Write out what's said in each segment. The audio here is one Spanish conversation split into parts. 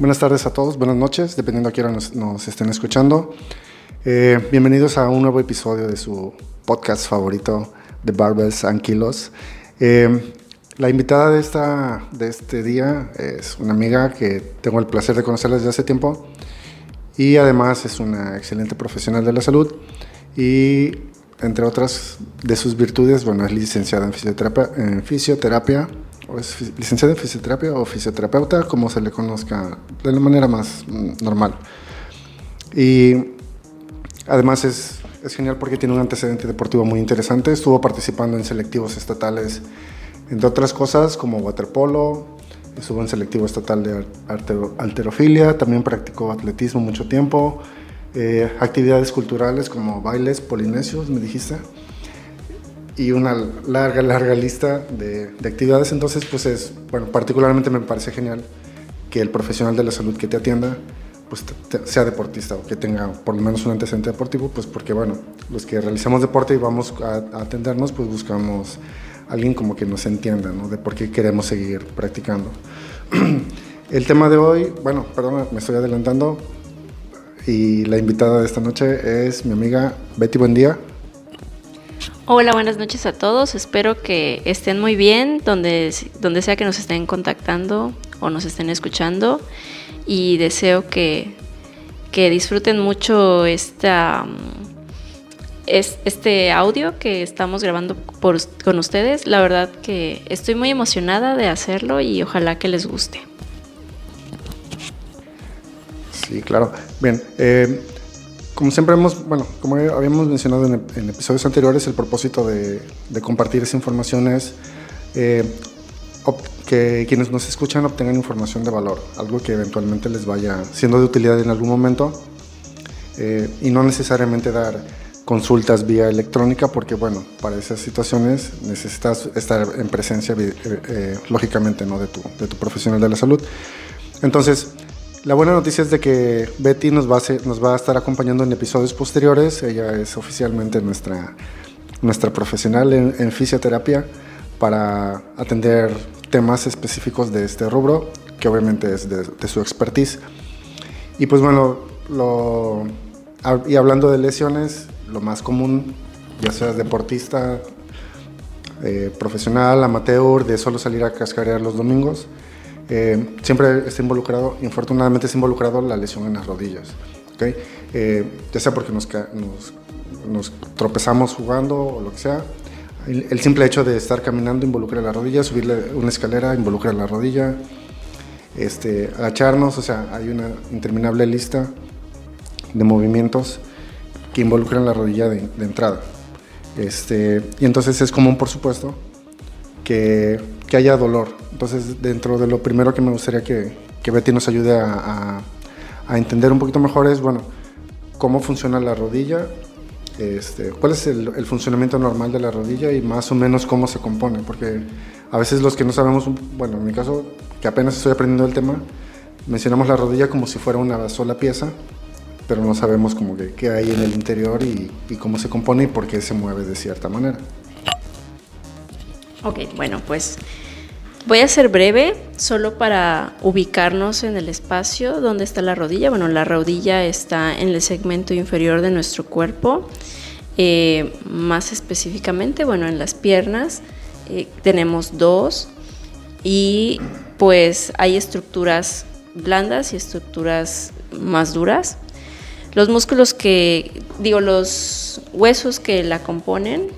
Buenas tardes a todos, buenas noches, dependiendo a qué nos, estén escuchando. Eh, bienvenidos a un nuevo episodio de su podcast favorito, The Barbells and Kilos. Eh, la invitada de, esta, de este día es una amiga que tengo el placer de conocer desde hace tiempo y además es una excelente profesional de la salud y entre otras de sus virtudes, bueno, es licenciada en fisioterapia o licenciada en fisioterapia o fisioterapeuta, como se le conozca de la manera más mm, normal. Y además es, es genial porque tiene un antecedente deportivo muy interesante. Estuvo participando en selectivos estatales, entre otras cosas como waterpolo, estuvo en selectivo estatal de alterofilia, también practicó atletismo mucho tiempo, eh, actividades culturales como bailes polinesios, me dijiste y una larga, larga lista de, de, actividades. Entonces, pues es, bueno, particularmente me parece genial que el profesional de la salud que te atienda, pues sea deportista o que tenga por lo menos un antecedente deportivo, pues porque, bueno, los que realizamos deporte y vamos a, a atendernos, pues buscamos a alguien como que nos entienda, ¿no? De por qué queremos seguir practicando. el tema de hoy, bueno, perdón, me estoy adelantando, y la invitada de esta noche es mi amiga Betty Buen día. Hola, buenas noches a todos. Espero que estén muy bien donde, donde sea que nos estén contactando o nos estén escuchando. Y deseo que, que disfruten mucho esta, este audio que estamos grabando por, con ustedes. La verdad que estoy muy emocionada de hacerlo y ojalá que les guste. Sí, claro. Bien, eh, como siempre hemos, bueno, como habíamos mencionado en, episodios anteriores, el propósito de, compartir esa información es eh, que quienes nos escuchan obtengan información de valor, algo que eventualmente les vaya siendo de utilidad en algún momento eh, y no necesariamente dar consultas vía electrónica porque bueno, para esas situaciones necesitas estar en presencia eh, lógicamente ¿no? de, tu, de tu profesional de la salud. Entonces, la buena noticia es de que Betty nos va, a estar acompañando en episodios posteriores. Ella es oficialmente nuestra, profesional en, fisioterapia para atender temas específicos de este rubro, que obviamente es de, su expertise. Y pues bueno, y hablando de lesiones, lo más común, ya sea deportista, eh, profesional, amateur, de solo salir a cascarear los domingos, eh, siempre está involucrado, infortunadamente está involucrado la lesión en las rodillas. ¿okay? Eh, ya sea porque nos, nos, tropezamos jugando o lo que sea. El, simple hecho de estar caminando involucra la rodilla, subirle una escalera involucra la rodilla, este, agacharnos, o sea, hay una interminable lista de movimientos que involucran la rodilla de, de entrada. Este, y entonces es común, por supuesto, que, que haya dolor. Entonces, dentro de lo primero que me gustaría que, que Betty nos ayude a, a, entender un poquito mejor es, bueno, cómo funciona la rodilla, este, cuál es el, el, funcionamiento normal de la rodilla y más o menos cómo se compone, porque a veces los que no sabemos, bueno, en mi caso, que apenas estoy aprendiendo el tema, mencionamos la rodilla como si fuera una sola pieza, pero no sabemos como que qué hay en el interior y, y cómo se compone y por qué se mueve de cierta manera. Ok, bueno, pues voy a ser breve, solo para ubicarnos en el espacio donde está la rodilla. Bueno, la rodilla está en el segmento inferior de nuestro cuerpo, eh, más específicamente, bueno, en las piernas. Eh, tenemos dos y pues hay estructuras blandas y estructuras más duras. Los músculos que, digo, los huesos que la componen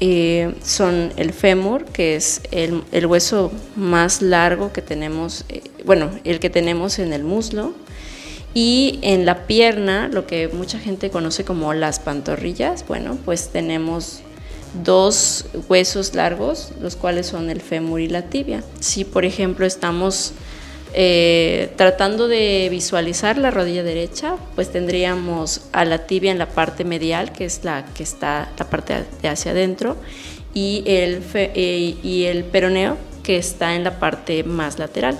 eh, son el fémur, que es el, hueso más largo que tenemos, eh, bueno, el que tenemos en el muslo, y en la pierna, lo que mucha gente conoce como las pantorrillas, bueno, pues tenemos dos huesos largos, los cuales son el fémur y la tibia. Si, por ejemplo, estamos eh, tratando de visualizar la rodilla derecha, pues tendríamos a la tibia en la parte medial, que es la que está la parte de hacia adentro, y el, eh, y el peroneo, que está en la parte más lateral.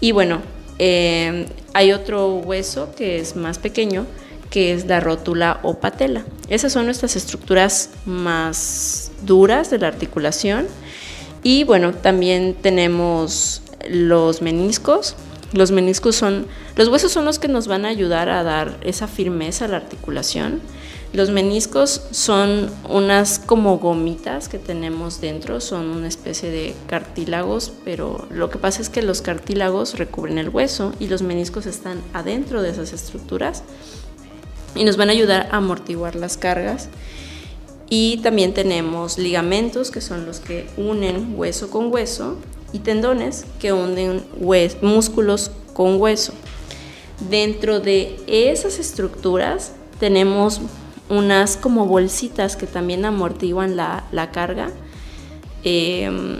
Y bueno, eh, hay otro hueso que es más pequeño, que es la rótula o patela. Esas son nuestras estructuras más duras de la articulación. Y bueno, también tenemos los meniscos, Los meniscos son, los huesos son los que nos van a ayudar a dar esa firmeza a la articulación. Los meniscos son unas como gomitas que tenemos dentro, son una especie de cartílagos, pero lo que pasa es que los cartílagos recubren el hueso y los meniscos están adentro de esas estructuras y nos van a ayudar a amortiguar las cargas. Y también tenemos ligamentos, que son los que unen hueso con hueso, y tendones, que unen músculos con hueso. Dentro de esas estructuras tenemos unas como bolsitas que también amortiguan la, carga. Em,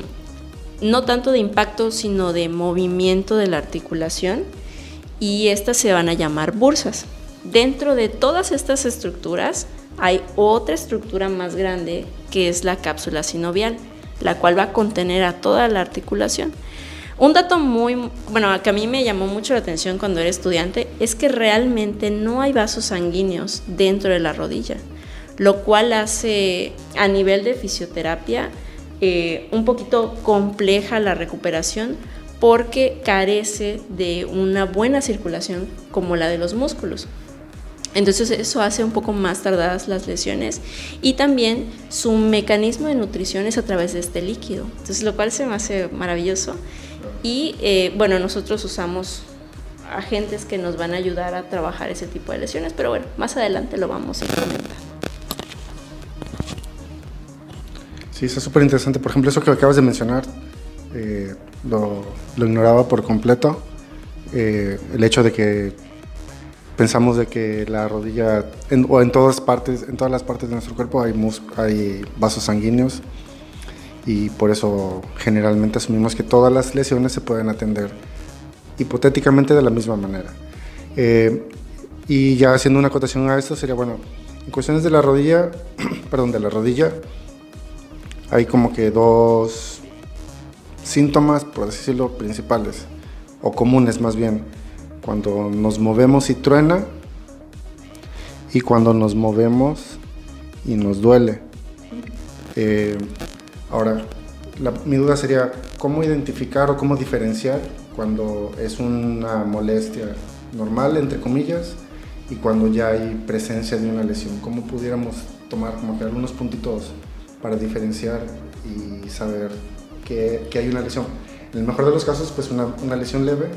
no tanto de impacto, sino de movimiento de la articulación. Y estas se van a llamar bursas. Dentro de todas estas estructuras hay otra estructura más grande que es la cápsula sinovial, la cual va a contener a toda la articulación. Un dato muy, bueno, que a mí me llamó mucho la atención cuando era estudiante es que realmente no hay vasos sanguíneos dentro de la rodilla, lo cual hace a nivel de fisioterapia eh, un poquito compleja la recuperación porque carece de una buena circulación como la de los músculos. Entonces eso hace un poco más tardadas las lesiones y también su mecanismo de nutrición es a través de este líquido, entonces lo cual se me hace maravilloso y eh, bueno, nosotros usamos agentes que nos van a ayudar a trabajar ese tipo de lesiones, pero bueno, más adelante lo vamos a implementar. Sí, está súper interesante. Por ejemplo, eso que acabas de mencionar, eh, lo, ignoraba por completo. Eh, el hecho de que pensamos de que la rodilla, o en todas partes, en todas las partes de nuestro cuerpo hay, hay vasos sanguíneos y por eso generalmente asumimos que todas las lesiones se pueden atender hipotéticamente de la misma manera. Eh, y ya haciendo una acotación a esto sería, bueno, en cuestiones de la rodilla, perdón, de la rodilla, hay como que dos síntomas, por decirlo, principales, o comunes más bien, cuando nos movemos y truena y cuando nos movemos y nos duele. Eh, Ahora, mi duda sería, ¿cómo identificar o cómo diferenciar cuando es una molestia normal, entre comillas, y cuando ya hay presencia de una lesión? ¿Cómo pudiéramos tomar como que algunos puntitos para diferenciar y saber que, hay una lesión? En el mejor de los casos, pues una, una lesión leve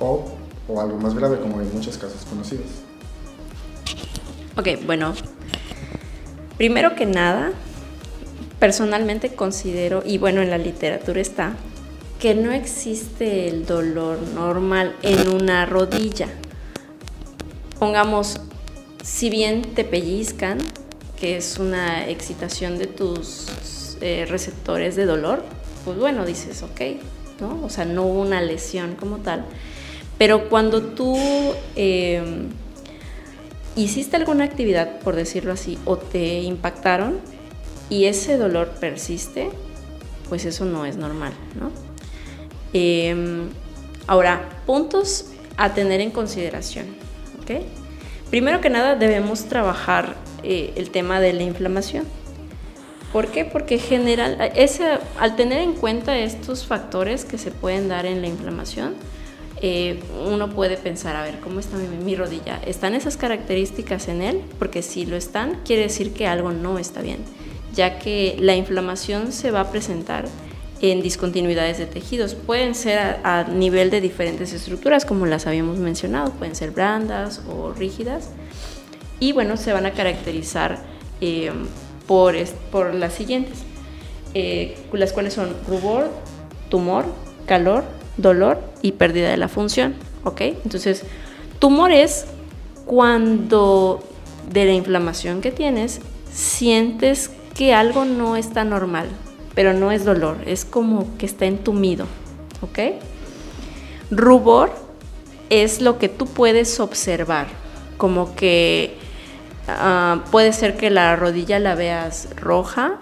o, o algo más grave, como hay muchos casos conocidos. Ok, bueno, primero que nada, personalmente considero, y bueno, en la literatura está, que no existe el dolor normal en una rodilla. Pongamos, si bien te pellizcan, que es una excitación de tus eh, receptores de dolor, pues bueno, dices, ok, ¿no? O sea, no hubo una lesión como tal. Pero cuando tú em, hiciste alguna actividad, por decirlo así, o te impactaron, y ese dolor persiste, pues eso no es normal, ¿no? Em, ahora, puntos a tener en consideración, ¿ok? Primero que nada debemos trabajar eh, el tema de la inflamación. ¿Por qué? Porque general, ese, al tener en cuenta estos factores que se pueden dar en la inflamación, eh, uno puede pensar, a ver, ¿cómo está mi, rodilla? ¿Están esas características en él? Porque si lo están, quiere decir que algo no está bien ya que la inflamación se va a presentar en discontinuidades de tejidos. Pueden ser a, nivel de diferentes estructuras, como las habíamos mencionado, pueden ser blandas o rígidas. Y bueno, se van a caracterizar eh, por, por las siguientes, eh, las cuales son rubor, tumor, calor, dolor y pérdida de la función. ¿Ok? Entonces, tumor es cuando de la inflamación que tienes sientes que algo no está normal, pero no es dolor, es como que está entumido, ¿ok? Rubor es lo que tú puedes observar, como que ah, puede ser que la rodilla la veas roja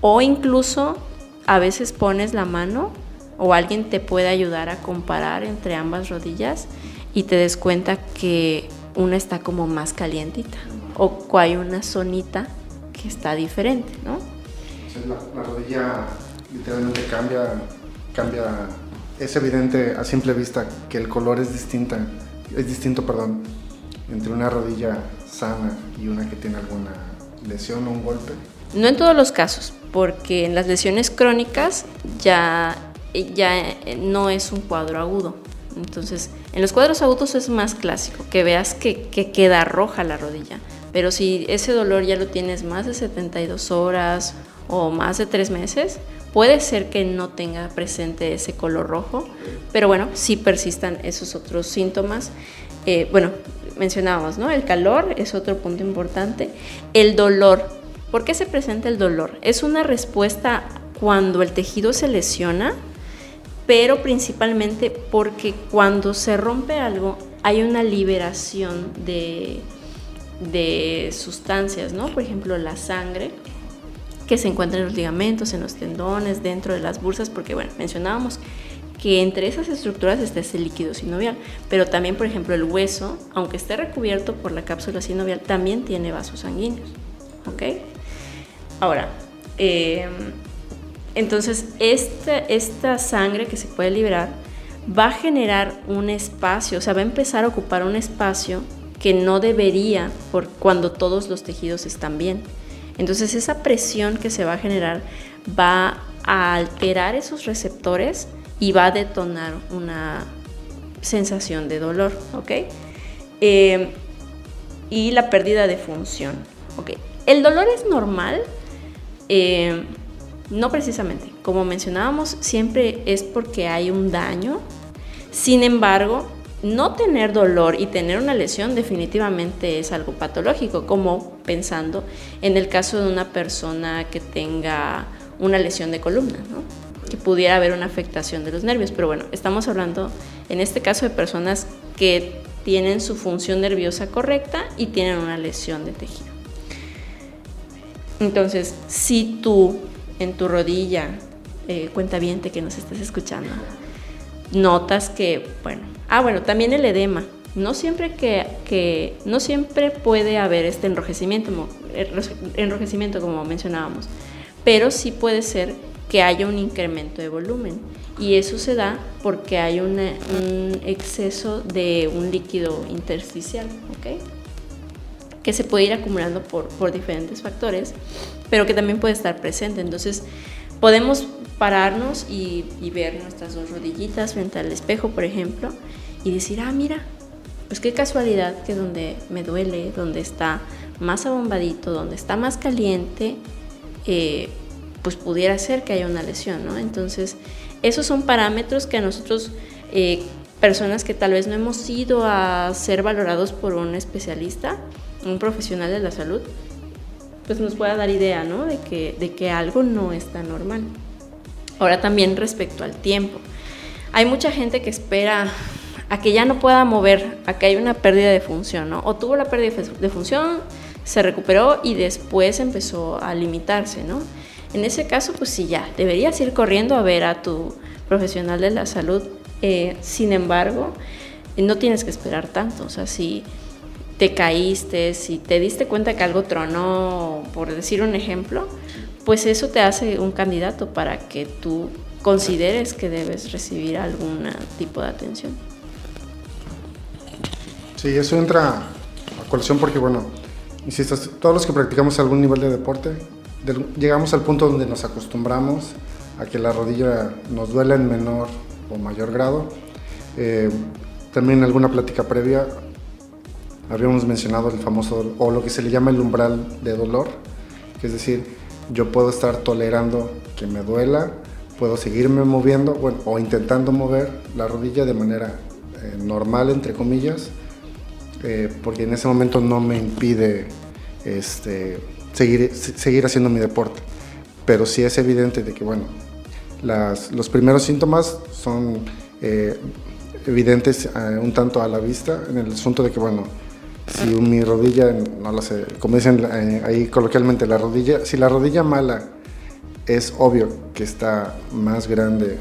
o incluso a veces pones la mano o alguien te puede ayudar a comparar entre ambas rodillas y te des cuenta que una está como más calientita o hay una zonita que está diferente, ¿no? la, rodilla literalmente cambia, cambia es evidente a simple vista que el color es distinta, es distinto, perdón, entre una rodilla sana y una que tiene alguna lesión o un golpe. No en todos los casos, porque en las lesiones crónicas ya, ya no es un cuadro agudo. Entonces, en los cuadros agudos es más clásico, que veas que, que queda roja la rodilla. Pero si ese dolor ya lo tienes más de 72 horas o más de 3 meses, puede ser que no tenga presente ese color rojo, pero bueno, sí persistan esos otros síntomas. Eh, bueno, mencionábamos, ¿no? El calor es otro punto importante. El dolor. ¿Por qué se presenta el dolor? Es una respuesta cuando el tejido se lesiona, pero principalmente porque cuando se rompe algo hay una liberación de, de sustancias, ¿no? Por ejemplo, la sangre que se encuentra en los ligamentos, en los tendones, dentro de las bursas, porque bueno, mencionábamos que entre esas estructuras está ese líquido sinovial, pero también, por ejemplo, el hueso, aunque esté recubierto por la cápsula sinovial, también tiene vasos sanguíneos, ¿ok? Ahora, em, entonces esta, sangre que se puede liberar va a generar un espacio, o sea, va a empezar a ocupar un espacio que no debería por cuando todos los tejidos están bien. Entonces esa presión que se va a generar va a alterar esos receptores y va a detonar una sensación de dolor, ¿ok? Eh, y la pérdida de función, ¿ok? El dolor es normal, eh, no precisamente, como mencionábamos, siempre es porque hay un daño, sin embargo, no tener dolor y tener una lesión definitivamente es algo patológico, como pensando en el caso de una persona que tenga una lesión de columna, que pudiera haber una afectación de los nervios. Pero bueno, estamos hablando en este caso de personas que tienen su función nerviosa correcta y tienen una lesión de tejido. Entonces, si tú en tu rodilla, eh, cuenta bien que nos estás escuchando, notas que, bueno, ah, bueno, también el edema. No siempre, que, no siempre puede haber este enrojecimiento, enrojecimiento como mencionábamos, pero sí puede ser que haya un incremento de volumen y eso se da porque hay un exceso de un líquido intersticial, ¿ok? Que se puede ir acumulando por, por diferentes factores, pero que también puede estar presente. Entonces, podemos pararnos y, ver nuestras dos rodillitas frente al espejo, por ejemplo, y decir, ah, mira, pues qué casualidad que donde me duele, donde está más abombadito, donde está más caliente, eh, pues pudiera ser que haya una lesión, ¿no? Entonces, esos son parámetros que a nosotros, eh, personas que tal vez no hemos ido a ser valorados por un especialista, un profesional de la salud, pues nos pueda dar idea, ¿no? De que, de que algo no está normal. Ahora también respecto al tiempo. Hay mucha gente que espera a que ya no pueda mover, a que haya una pérdida de función, ¿no? O tuvo la pérdida de función, se recuperó y después empezó a limitarse, ¿no? En ese caso, pues sí, ya, deberías ir corriendo a ver a tu profesional de la salud. Eh, sin embargo, no tienes que esperar tanto. O sea, te caíste, si te diste cuenta que algo tronó, por decir un ejemplo, pues eso te hace un candidato para que tú consideres que debes recibir algún tipo de atención. Sí, eso entra a colación porque, bueno, insisto, todos los que practicamos algún nivel de deporte, llegamos al punto donde nos acostumbramos a que la rodilla nos duele en menor o mayor grado. Eh, también alguna plática previa habíamos mencionado el famoso, o lo que se le llama el umbral de dolor, que es decir, yo puedo estar tolerando que me duela, puedo seguirme moviendo bueno, o intentando mover la rodilla de manera eh, normal, entre comillas, eh, porque en ese momento no me impide este, seguir, seguir haciendo mi deporte. Pero sí es evidente de que, bueno, las, los primeros síntomas son eh, evidentes un tanto a la vista, en el asunto de que, bueno, si mi rodilla, no lo sé, como dicen eh, ahí coloquialmente, la rodilla, si la rodilla mala es obvio que está más grande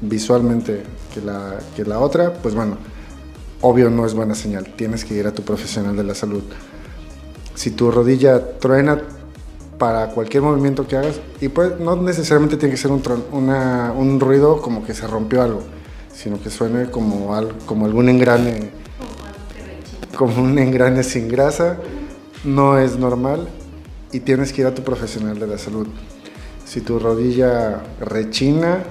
visualmente que la, que la otra, pues bueno, obvio no es buena señal, tienes que ir a tu profesional de la salud. Si tu rodilla truena para cualquier movimiento que hagas, y pues no necesariamente tiene que ser un, un ruido como que se rompió algo, sino que suene como, como algún engrane, como un engrane sin grasa, no es normal y tienes que ir a tu profesional de la salud. Si tu rodilla rechina,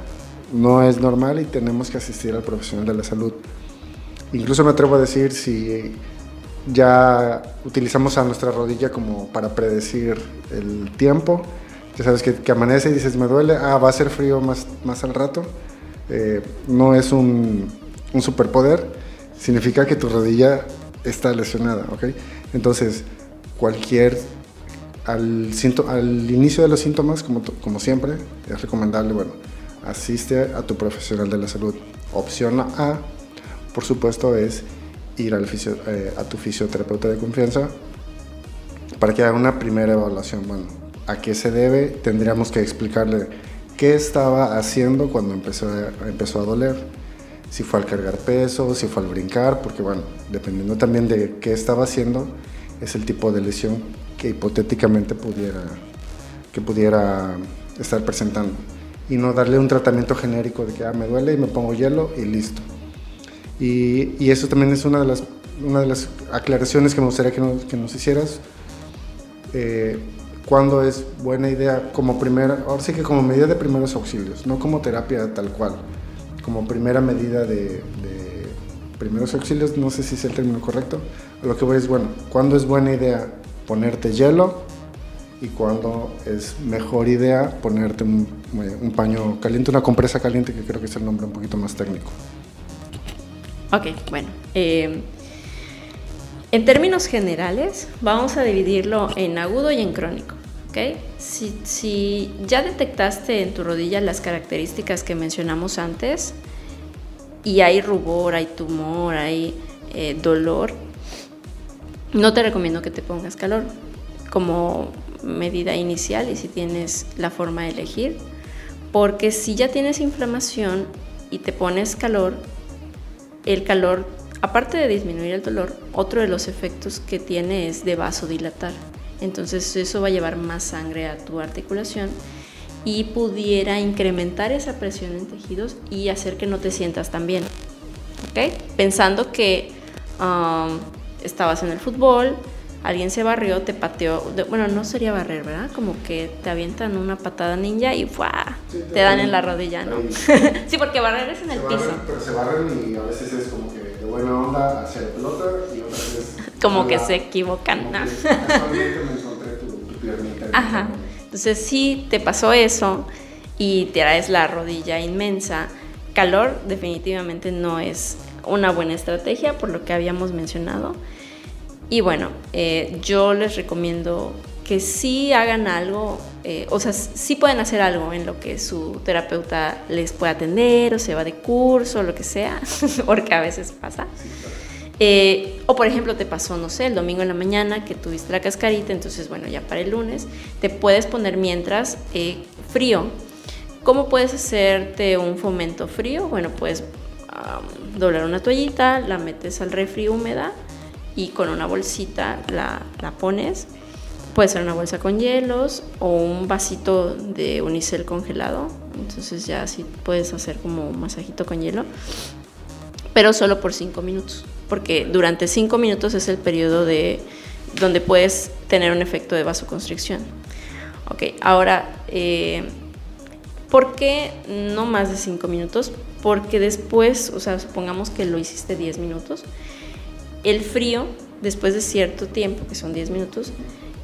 no es normal y tenemos que asistir al profesional de la salud. Incluso me atrevo a decir si ya utilizamos a nuestra rodilla como para predecir el tiempo. Ya sabes que, amanece y dices, me duele, ah, va a ser frío más, más al rato. Eh, no es un, un, superpoder, significa que tu rodilla está lesionada, ¿ok? Entonces, cualquier, al, inicio de los síntomas, como, como siempre, es recomendable, bueno, asiste a tu profesional de la salud. Opción A, por supuesto, es ir al eh, a tu fisioterapeuta de confianza para que haga una primera evaluación. Bueno, ¿a qué se debe? Tendríamos que explicarle qué estaba haciendo cuando empezó empezó a doler. Si fue al cargar peso, si fue al brincar, porque bueno, dependiendo también de qué estaba haciendo, es el tipo de lesión que hipotéticamente pudiera, que pudiera estar presentando. Y no darle un tratamiento genérico de que ah, me duele y me pongo hielo y listo. Y, y, eso también es una de las, una de las aclaraciones que me gustaría que nos, que nos hicieras. Eh, cuando es buena idea como primera, ahora sí que como medida de primeros auxilios, no como terapia tal cual, como primera medida de, de primeros auxilios, no sé si es el término correcto, lo que voy es, bueno, cuando es buena idea ponerte hielo y cuando es mejor idea ponerte un, un paño caliente, una compresa caliente, que creo que es el nombre un poquito más técnico. Ok, bueno. Eh, en términos generales, vamos a dividirlo en agudo y en crónico. Si, ya detectaste en tu rodilla las características que mencionamos antes y hay rubor, hay tumor, hay eh, dolor, no te recomiendo que te pongas calor como medida inicial y si tienes la forma de elegir, porque si ya tienes inflamación y te pones calor, el calor, aparte de disminuir el dolor, otro de los efectos que tiene es de vasodilatar. Entonces eso va a llevar más sangre a tu articulación y pudiera incrementar esa presión en tejidos y hacer que no te sientas tan bien. ¿Ok? Pensando que um, estabas en el fútbol, alguien se barrió, te pateó, bueno, no sería barrer, ¿verdad? Como que te avientan una patada ninja y ¡fua! te, dan en la rodilla, ¿no? sí, porque barrer es en el piso. pero se barren y a veces es como que de buena onda hacia la pelota y otras veces... Como que se equivocan, ¿no? Ajá. Entonces sí te pasó eso y te traes la rodilla inmensa. Calor definitivamente no es una buena estrategia por lo que habíamos mencionado. Y bueno, eh, yo les recomiendo que sí hagan algo, eh, o sea, sí pueden hacer algo en lo que su terapeuta les pueda atender o se va de curso o lo que sea, porque a veces pasa. Eh, o por ejemplo te pasó, no sé, el domingo en la mañana que tuviste la cascarita, entonces bueno, ya para el lunes te puedes poner mientras frío. ¿Cómo puedes hacerte un fomento frío? Bueno, puedes doblar una toallita, la metes al refri húmeda y con una bolsita la, la pones. Puede ser una bolsa con hielos o un vasito de unicel congelado. Entonces ya así puedes hacer como un masajito con hielo. Pero solo por 5 minutos. Porque durante 5 minutos es el periodo de donde puedes tener un efecto de vasoconstricción. Ok, ahora, eh, ¿por qué no más de 5 minutos? Porque después, o sea, supongamos que lo hiciste 10 minutos, el frío, después de cierto tiempo, que son 10 minutos,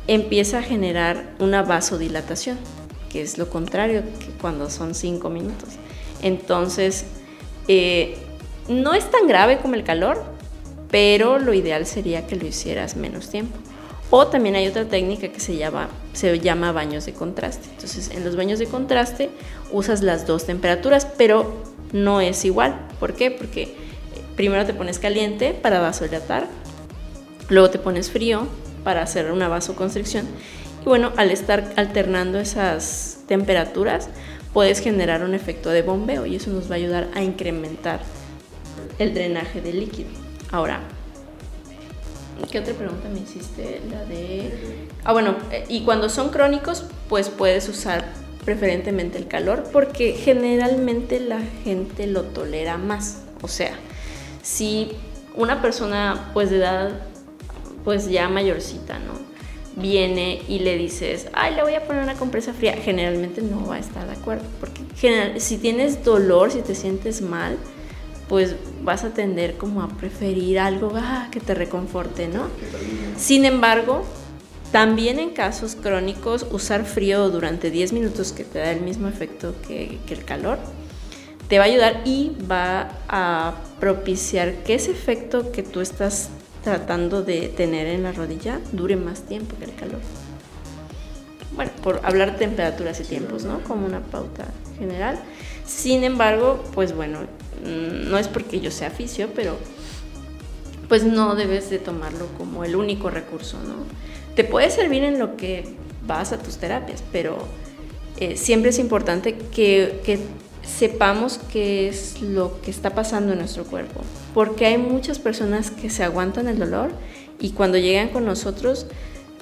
empieza a generar una vasodilatación, que es lo contrario que cuando son 5 minutos. Entonces, eh, no es tan grave como el calor, pero lo ideal sería que lo hicieras menos tiempo. O también hay otra técnica que se llama, baños de contraste. Entonces, en los baños de contraste usas las dos temperaturas, pero no es igual. ¿Por qué? Porque primero te pones caliente para vasodilatar, luego te pones frío para hacer una vasoconstricción. Y bueno, al estar alternando esas temperaturas, puedes generar un efecto de bombeo y eso nos va a ayudar a incrementar el drenaje del líquido. Ahora, ¿qué otra pregunta me hiciste? La de... Ah, bueno, y cuando son crónicos, pues puedes usar preferentemente el calor, porque generalmente la gente lo tolera más. O sea, si una persona pues de edad pues ya mayorcita, ¿no? Viene y le dices, ay, le voy a poner una compresa fría, generalmente no va a estar de acuerdo, porque si tienes dolor, si te sientes mal, pues vas a tender como a preferir algo ah, que te reconforte, ¿no? Sin embargo, también en casos crónicos, usar frío durante 10 minutos que te da el mismo efecto que, que el calor, te va a ayudar y va a propiciar que ese efecto que tú estás tratando de tener en la rodilla dure más tiempo que el calor. Bueno, por hablar de temperaturas y tiempos, ¿no? Como una pauta general. Sin embargo, pues bueno, no es porque yo sea aficio, pero pues no debes de tomarlo como el único recurso, ¿no? Te puede servir en lo que vas a tus terapias, pero eh, siempre es importante que, que sepamos qué es lo que está pasando en nuestro cuerpo, porque hay muchas personas que se aguantan el dolor y cuando llegan con nosotros,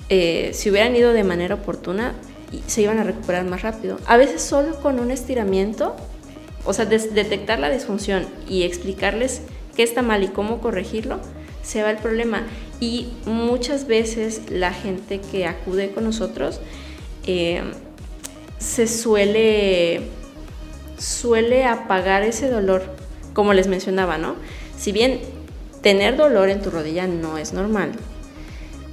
eh, si hubieran ido de manera oportuna, se iban a recuperar más rápido. A veces solo con un estiramiento, o sea, detectar la disfunción y explicarles qué está mal y cómo corregirlo, se va el problema. Y muchas veces la gente que acude con nosotros eh, se suele suele apagar ese dolor, como les mencionaba, ¿no? Si bien tener dolor en tu rodilla no es normal,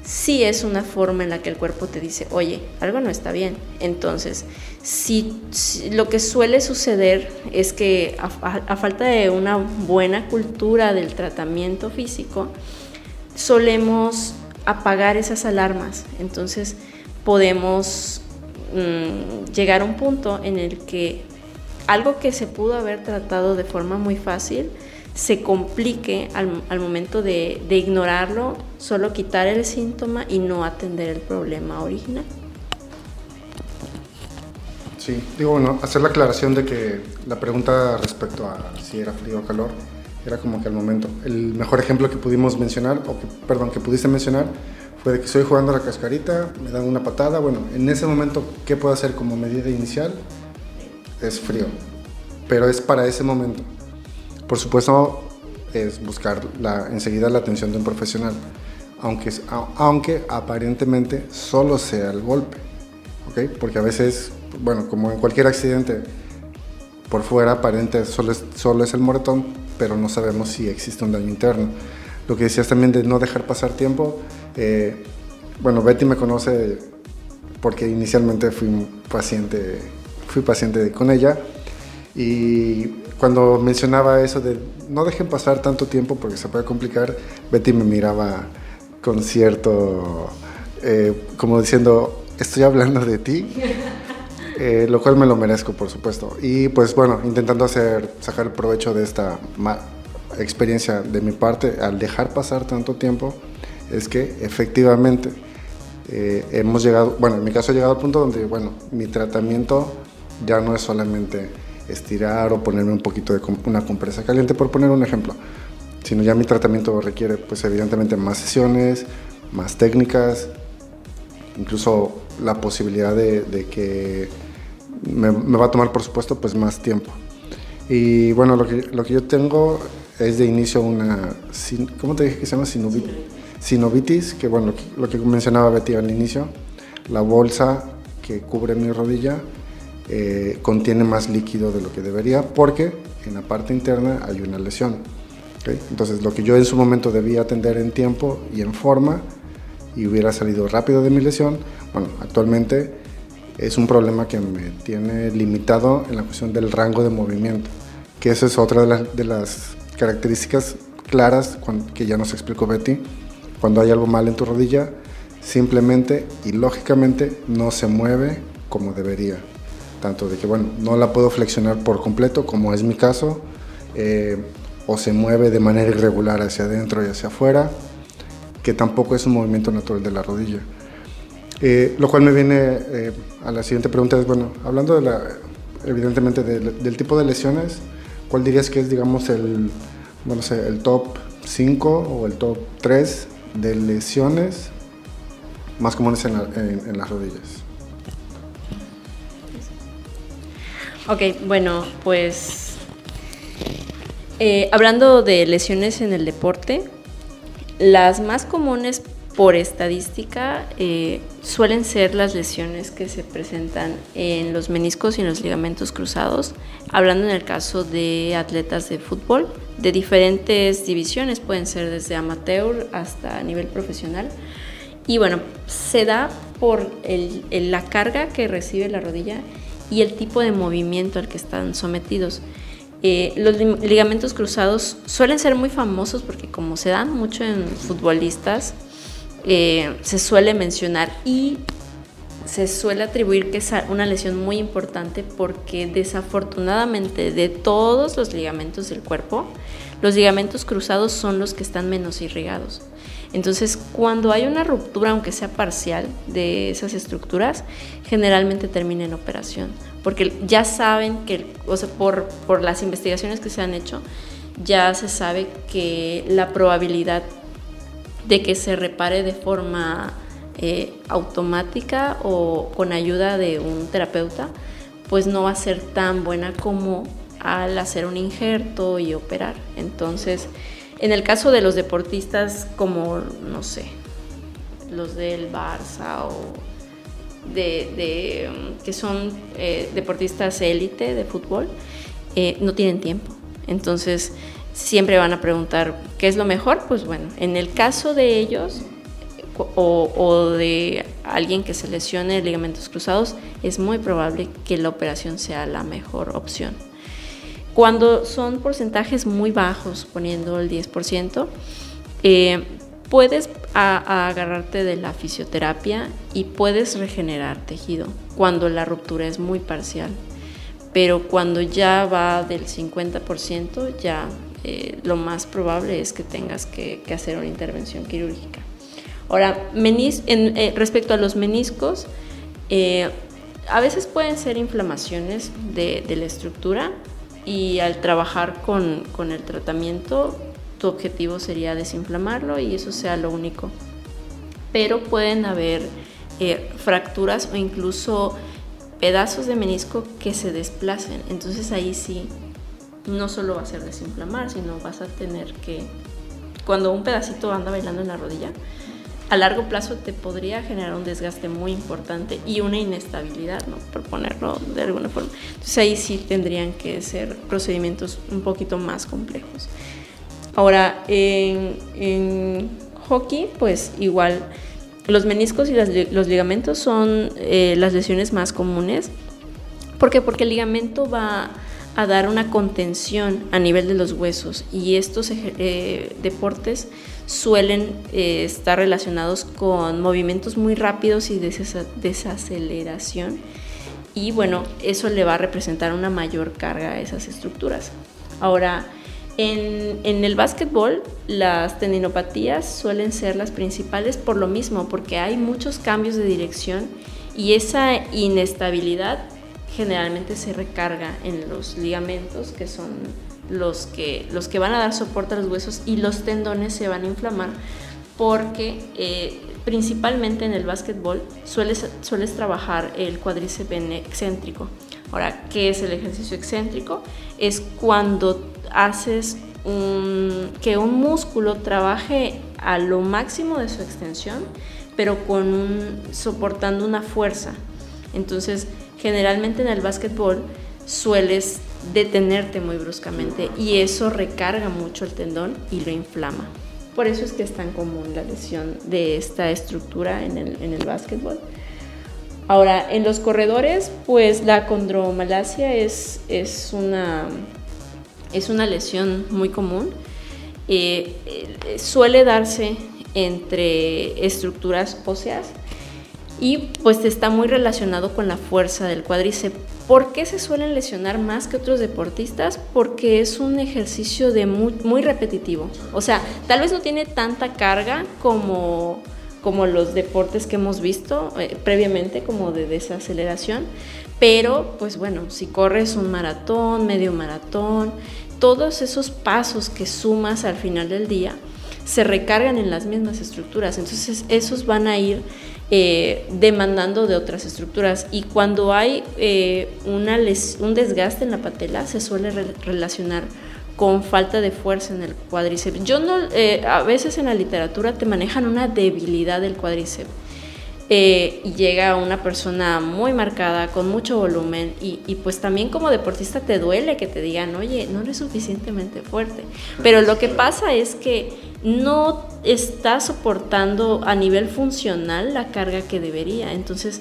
sí es una forma en la que el cuerpo te dice, oye, algo no está bien. Entonces, si, lo que suele suceder es que a, falta de una buena cultura del tratamiento físico, solemos apagar esas alarmas. Entonces, podemos mm, llegar a un punto en el que algo que se pudo haber tratado de forma muy fácil se complique al, momento de, ignorarlo, solo quitar el síntoma y no atender el problema original. Sí, digo, bueno, hacer la aclaración de que la pregunta respecto a si era frío o calor era como que al momento. El mejor ejemplo que pudimos mencionar, o que, perdón, que pudiste mencionar, fue de que estoy jugando a la cascarita, me dan una patada, bueno, en ese momento, ¿qué puedo hacer como medida inicial? es frío, pero es para ese momento. Por supuesto, es buscar enseguida la atención de un profesional, aunque, aunque aparentemente solo sea el golpe, ¿ok? Porque a veces, bueno, como en cualquier accidente, por fuera aparente solo es, solo es el moretón, pero no sabemos si existe un daño interno. Lo que decías también de no dejar pasar tiempo, eh, bueno, Betty me conoce porque inicialmente fui paciente fui paciente con ella y cuando mencionaba eso de no dejen pasar tanto tiempo porque se puede complicar, Betty me miraba con cierto, eh, como diciendo, estoy hablando de ti, eh, lo cual me lo merezco, por supuesto. Y pues bueno, intentando hacer, sacar provecho de esta experiencia de mi parte, al dejar pasar tanto tiempo, es que efectivamente eh, hemos llegado, bueno, en mi caso he llegado al punto donde, bueno, mi tratamiento ya no es solamente estirar o ponerme un poquito de una compresa caliente, por poner un ejemplo, sino ya mi tratamiento requiere, pues evidentemente, más sesiones, más técnicas, incluso la posibilidad de, que me, va a tomar, por supuesto, pues más tiempo. Y bueno, lo que, lo que yo tengo es de inicio una, ¿cómo te dije que se llama? Sinovitis, sinovitis que bueno, lo que mencionaba Betty al inicio, la bolsa que cubre mi rodilla eh, contiene más líquido de lo que debería porque en la parte interna hay una lesión. Entonces lo que yo en su momento debía atender en tiempo y en forma y hubiera salido rápido de mi lesión, bueno, actualmente es un problema que me tiene limitado en la cuestión del rango de movimiento, que esa es otra de, las características claras que ya nos explicó Betty. Cuando hay algo mal en tu rodilla, simplemente y lógicamente no se mueve como debería tanto de que, bueno, no la puedo flexionar por completo, como es mi caso, eh, o se mueve de manera irregular hacia adentro y hacia afuera, que tampoco es un movimiento natural de la rodilla. Eh, lo cual me viene eh, a la siguiente pregunta, es, bueno, hablando de la, evidentemente del tipo de lesiones, ¿cuál dirías que es, digamos, el, bueno, sé, el top 5 o el top 3 de lesiones más comunes en las rodillas? Ok, bueno, pues eh, hablando de lesiones en el deporte, las más comunes por estadística eh, suelen ser las lesiones que se presentan en los meniscos y en los ligamentos cruzados, hablando en el caso de atletas de fútbol de diferentes divisiones, pueden ser desde amateur hasta nivel profesional. Y bueno, se da por la carga que recibe la rodilla y el tipo de movimiento al que están sometidos. Eh, los ligamentos cruzados suelen ser muy famosos porque como se dan mucho en futbolistas, eh, se suele mencionar y se suele atribuir que es una lesión muy importante porque desafortunadamente de todos los ligamentos del cuerpo, los ligamentos cruzados son los que están menos irrigados. Entonces, cuando hay una ruptura, aunque sea parcial, de esas estructuras, generalmente termina en operación, porque ya saben que, o sea, por, por las investigaciones que se han hecho, ya se sabe que la probabilidad de que se repare de forma eh, automática o con ayuda de un terapeuta, pues no va a ser tan buena como al hacer un injerto y operar. Entonces, en el caso de los deportistas como, no sé, los del Barça o de, que son eh, deportistas élite de fútbol, eh, no tienen tiempo. Entonces, siempre van a preguntar, ¿qué es lo mejor? Pues bueno, en el caso de ellos o, o, de alguien que se lesione ligamentos cruzados, es muy probable que la operación sea la mejor opción. Cuando son porcentajes muy bajos, poniendo el 10%, eh, puedes agarrarte de la fisioterapia y puedes regenerar tejido cuando la ruptura es muy parcial. Pero cuando ya va del 50%, ya eh, lo más probable es que tengas que, hacer una intervención quirúrgica. Ahora, eh, respecto a los meniscos, a veces pueden ser inflamaciones de la estructura, y al trabajar con, con el tratamiento tu objetivo sería desinflamarlo y eso sea lo único. Pero pueden haber eh, fracturas o incluso pedazos de menisco que se desplacen. Entonces ahí sí, no solo va a ser desinflamar, sino vas a tener que, cuando un pedacito anda bailando en la rodilla, a largo plazo te podría generar un desgaste muy importante y una inestabilidad, ¿no? Por ponerlo de alguna forma. Entonces ahí sí tendrían que ser procedimientos un poquito más complejos. Ahora, en, hockey, pues igual los meniscos y los ligamentos son eh, las lesiones más comunes. ¿Por qué? Porque el ligamento va a dar una contención a nivel de los huesos y estos eh, deportes suelen eh, estar relacionados con movimientos muy rápidos y desaceleración y bueno, eso le va a representar una mayor carga a esas estructuras. Ahora, en, en, el básquetbol, las tendinopatías suelen ser las principales por lo mismo, porque hay muchos cambios de dirección y esa inestabilidad generalmente se recarga en los ligamentos, que son los que, los que van a dar soporte a los huesos, y los tendones se van a inflamar porque eh, principalmente en el básquetbol sueles, sueles trabajar el cuádriceps excéntrico. Ahora, ¿qué es el ejercicio excéntrico? Es cuando haces que un músculo trabaje a lo máximo de su extensión, pero con un, soportando una fuerza. Entonces, generalmente en el básquetbol sueles detenerte muy bruscamente y eso recarga mucho el tendón y lo inflama. Por eso es que es tan común la lesión de esta estructura en el, en el básquetbol. Ahora, en los corredores, pues la condromalacia es, es, una, es una lesión muy común. Eh, eh, suele darse entre estructuras óseas y pues está muy relacionado con la fuerza del cuádriceps. ¿Por qué se suelen lesionar más que otros deportistas? Porque es un ejercicio de muy, repetitivo. O sea, tal vez no tiene tanta carga como, como los deportes que hemos visto eh, previamente, como de desaceleración, pero pues bueno, si corres un maratón, medio maratón, todos esos pasos que sumas al final del día se recargan en las mismas estructuras. Entonces esos van a ir eh, demandando de otras estructuras. Y cuando hay eh, un desgaste en la patela, se suele relacionar con falta de fuerza en el cuádriceps. Yo no, eh, a veces en la literatura te manejan una debilidad del cuádriceps. Y llega una persona muy marcada, con mucho volumen, y, y, pues también como deportista te duele que te digan, oye, no eres suficientemente fuerte. Pero lo que pasa es que no está soportando a nivel funcional la carga que debería. Entonces,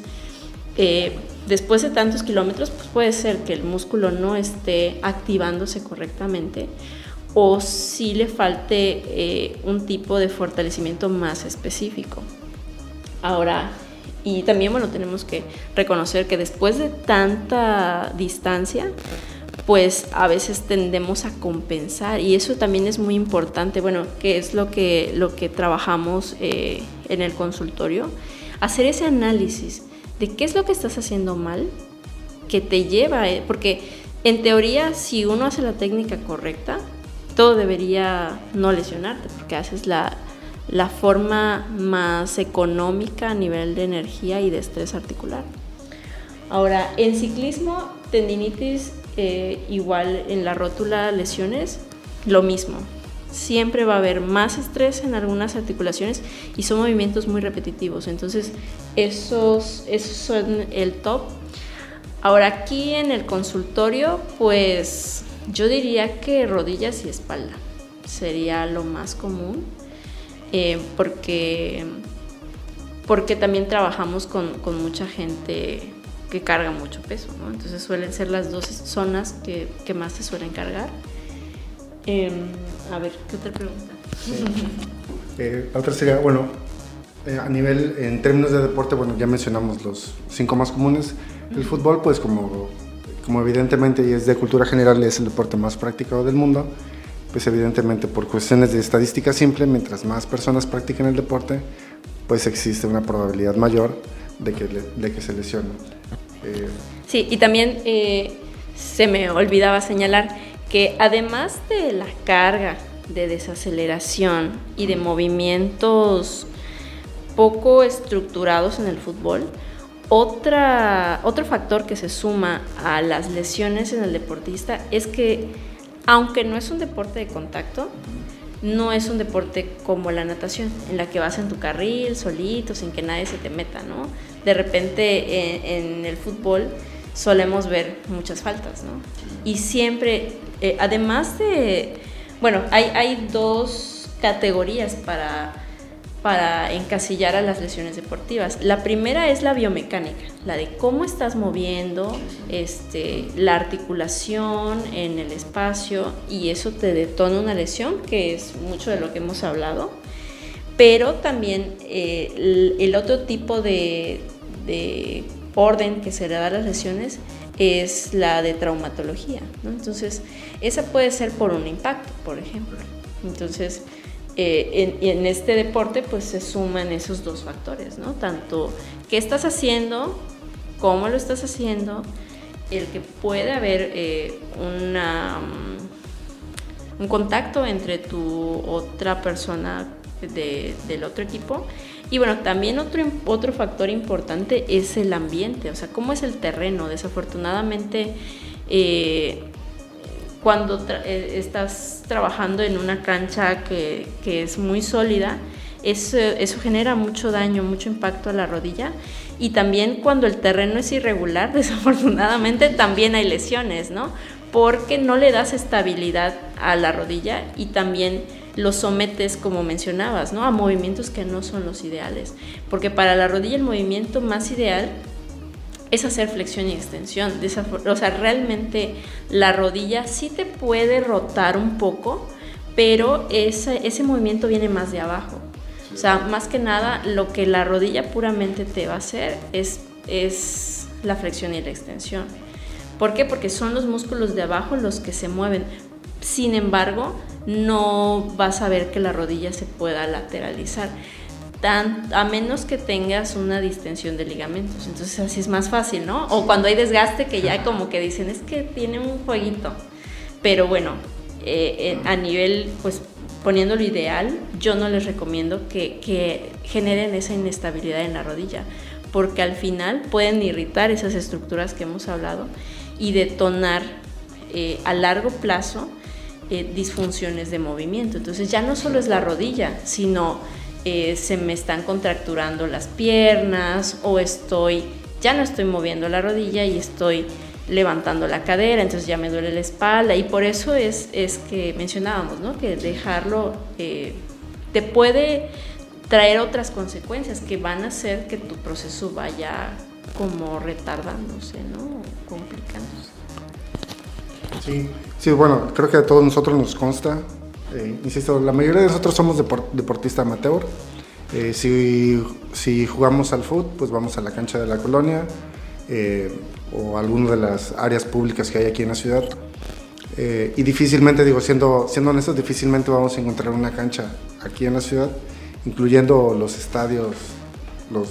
eh, después de tantos kilómetros, pues puede ser que el músculo no esté activándose correctamente o si le falte eh, un tipo de fortalecimiento más específico. Ahora, y también, bueno, tenemos que reconocer que después de tanta distancia, pues a veces tendemos a compensar. Y eso también es muy importante, bueno, que es lo que, lo que trabajamos eh, en el consultorio, hacer ese análisis de qué es lo que estás haciendo mal que te lleva, eh, porque en teoría si uno hace la técnica correcta, todo debería no lesionarte, porque haces la, la forma más económica a nivel de energía y de estrés articular. Ahora, en ciclismo, tendinitis eh, igual en la rótula lesiones, lo mismo. Siempre va a haber más estrés en algunas articulaciones y son movimientos muy repetitivos. Entonces, esos, esos son el top. Ahora aquí en el consultorio, pues yo diría que rodillas y espalda sería lo más común. Eh, porque, porque también trabajamos con, con mucha gente que carga mucho peso, ¿no? Entonces suelen ser las dos zonas que, que más se suelen cargar. Em, a ver, ¿qué otra pregunta? Eh, la otra sería, bueno, eh, a nivel, en términos de deporte, bueno, ya mencionamos los cinco más comunes. El fútbol, pues como, como evidentemente y es de cultura general, es el deporte más practicado del mundo, pues evidentemente por cuestiones de estadística simple, mientras más personas practiquen el deporte, pues existe una probabilidad mayor de que, de que se lesionen. Eh, sí, y también eh, se me olvidaba señalar que además de la carga de desaceleración y de movimientos poco estructurados en el fútbol, otra, otro factor que se suma a las lesiones en el deportista es que, aunque no es un deporte de contacto, no es un deporte como la natación, en la que vas en tu carril, solito, sin que nadie se te meta, ¿no? De repente en, el fútbol solemos ver muchas faltas, ¿no? Y siempre, eh, además de, bueno, hay, hay dos categorías para para encasillar a las lesiones deportivas. La primera es la biomecánica, la de cómo estás moviendo, este, la articulación en el espacio y eso te detona una lesión, que es mucho de lo que hemos hablado. Pero también eh, el, otro tipo de, orden que se le da a las lesiones es la de traumatología. Entonces, esa puede ser por un impacto, por ejemplo. Entonces, eh, en, este deporte pues se suman esos dos factores, ¿no? Tanto qué estás haciendo, cómo lo estás haciendo, el que puede haber eh, una, mm, un contacto entre tu otra persona del otro equipo. Y bueno, también otro, otro factor importante es el ambiente, o sea, cómo es el terreno. Desafortunadamente, eh, cuando eh, estás trabajando en una cancha que, es muy sólida, eso, genera mucho daño, mucho impacto a la rodilla. Y también cuando el terreno es irregular, desafortunadamente también hay lesiones, ¿no? Porque no le das estabilidad a la rodilla y también lo sometes, como mencionabas, ¿no? A movimientos que no son los ideales. Porque para la rodilla el movimiento más ideal es hacer flexión y extensión. O sea, realmente la rodilla sí te puede rotar un poco, pero ese, ese movimiento viene más de abajo. O sea, más que nada, lo que la rodilla puramente te va a hacer es, es la flexión y la extensión. ¿Por qué? Porque son los músculos de abajo los que se mueven. Sin embargo, no vas a ver que la rodilla se pueda lateralizar a menos que tengas una distensión de ligamentos. Entonces así es más fácil, ¿no? O cuando hay desgaste que ya como que dicen, es que tiene un jueguito. Pero bueno, eh, a nivel pues poniendo lo ideal, yo no les recomiendo que, que generen esa inestabilidad en la rodilla, porque al final pueden irritar esas estructuras que hemos hablado y detonar eh, a largo plazo eh, disfunciones de movimiento. Entonces ya no solo es la rodilla, sino eh, se me están contracturando las piernas o estoy, ya no estoy moviendo la rodilla y estoy levantando la cadera, entonces ya me duele la espalda y por eso es, es que mencionábamos, ¿no? Que dejarlo te puede traer otras consecuencias que van a hacer que tu proceso vaya como retardándose, ¿no? Complicándose. Sí, sí, bueno, creo que a todos nosotros nos consta. Eh, insisto, la mayoría de nosotros somos deportista amateur. Eh, si, si, jugamos al fútbol, pues vamos a la cancha de la colonia eh, o a alguna de las áreas públicas que hay aquí en la ciudad. y difícilmente, digo, siendo, siendo honestos, difícilmente vamos a encontrar una cancha aquí en la ciudad, incluyendo los estadios, los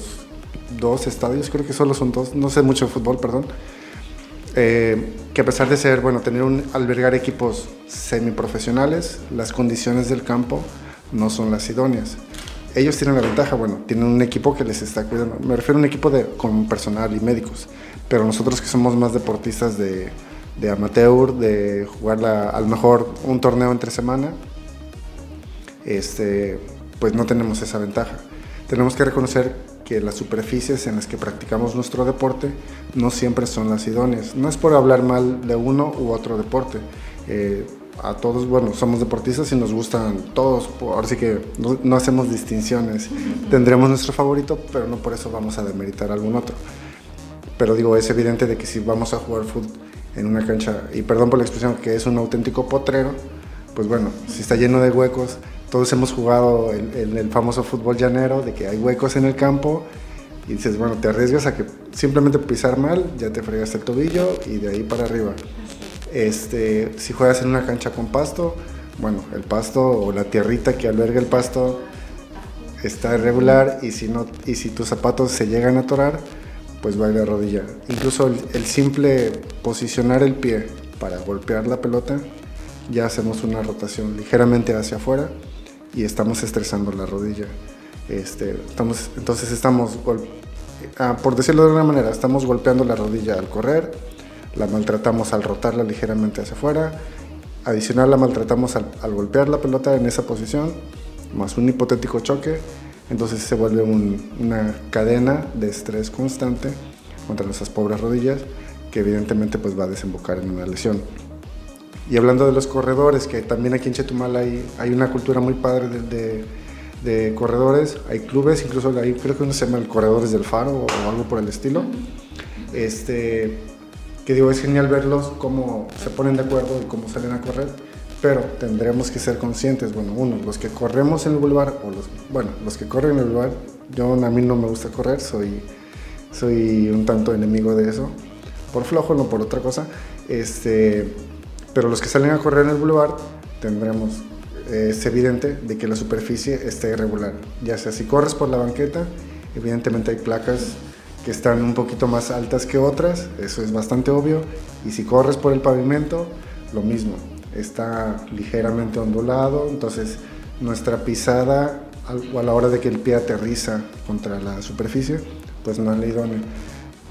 dos estadios, creo que solo son dos, no sé mucho de fútbol, perdón eh, que a pesar de ser, bueno, tener un, albergar equipos semiprofesionales, las condiciones del campo no son las idóneas. Ellos tienen la ventaja, bueno, tienen un equipo que les está cuidando. Me refiero a un equipo de, con personal y médicos, pero nosotros que somos más deportistas de, de amateur, de jugar a lo mejor un torneo entre semana, este, pues no tenemos esa ventaja. Tenemos que reconocer que las superficies en las que practicamos nuestro deporte no siempre son las idóneas. No es por hablar mal de uno u otro deporte. Eh, a todos, bueno, somos deportistas y nos gustan todos, ahora sí que no, hacemos distinciones. Tendremos nuestro favorito, pero no por eso vamos a demeritar algún otro. Pero digo, es evidente de que si vamos a jugar fútbol en una cancha, y perdón por la expresión, que es un auténtico potrero, pues bueno, si está lleno de huecos, todos hemos jugado en, el famoso fútbol llanero, de que hay huecos en el campo y dices, bueno, te arriesgas a que simplemente pisar mal, ya te fregas el tobillo y de ahí para arriba. Este, si juegas en una cancha con pasto, bueno, el pasto o la tierrita que alberga el pasto está irregular y si, no, y si tus zapatos se llegan a atorar, pues va a la rodilla. Incluso el simple posicionar el pie para golpear la pelota, ya hacemos una rotación ligeramente hacia afuera y estamos estresando la rodilla. Este, estamos, entonces estamos, ah, por decirlo de alguna manera, estamos golpeando la rodilla al correr, la maltratamos al rotarla ligeramente hacia afuera, adicional la maltratamos al, golpear la pelota en esa posición, más un hipotético choque, entonces se vuelve una cadena de estrés constante contra nuestras pobres rodillas que evidentemente pues va a desembocar en una lesión. Y hablando de los corredores, que también aquí en Chetumal hay, hay una cultura muy padre de, de, corredores, hay clubes, incluso hay, creo que uno se llama el Corredores del Faro o, algo por el estilo. Este, que digo, es genial verlos cómo se ponen de acuerdo y cómo salen a correr, pero tendremos que ser conscientes, bueno, uno, los que corremos en el boulevard, o los, bueno, los que corren en el boulevard, yo a mí no me gusta correr, soy, soy un tanto enemigo de eso, por flojo, no por otra cosa, este pero los que salen a correr en el boulevard tendremos, eh, es evidente de que la superficie está irregular. Ya sea si corres por la banqueta, evidentemente hay placas que están un poquito más altas que otras, eso es bastante obvio. Y si corres por el pavimento, lo mismo, está ligeramente ondulado, entonces nuestra pisada a la hora de que el pie aterriza contra la superficie, pues no es la idónea.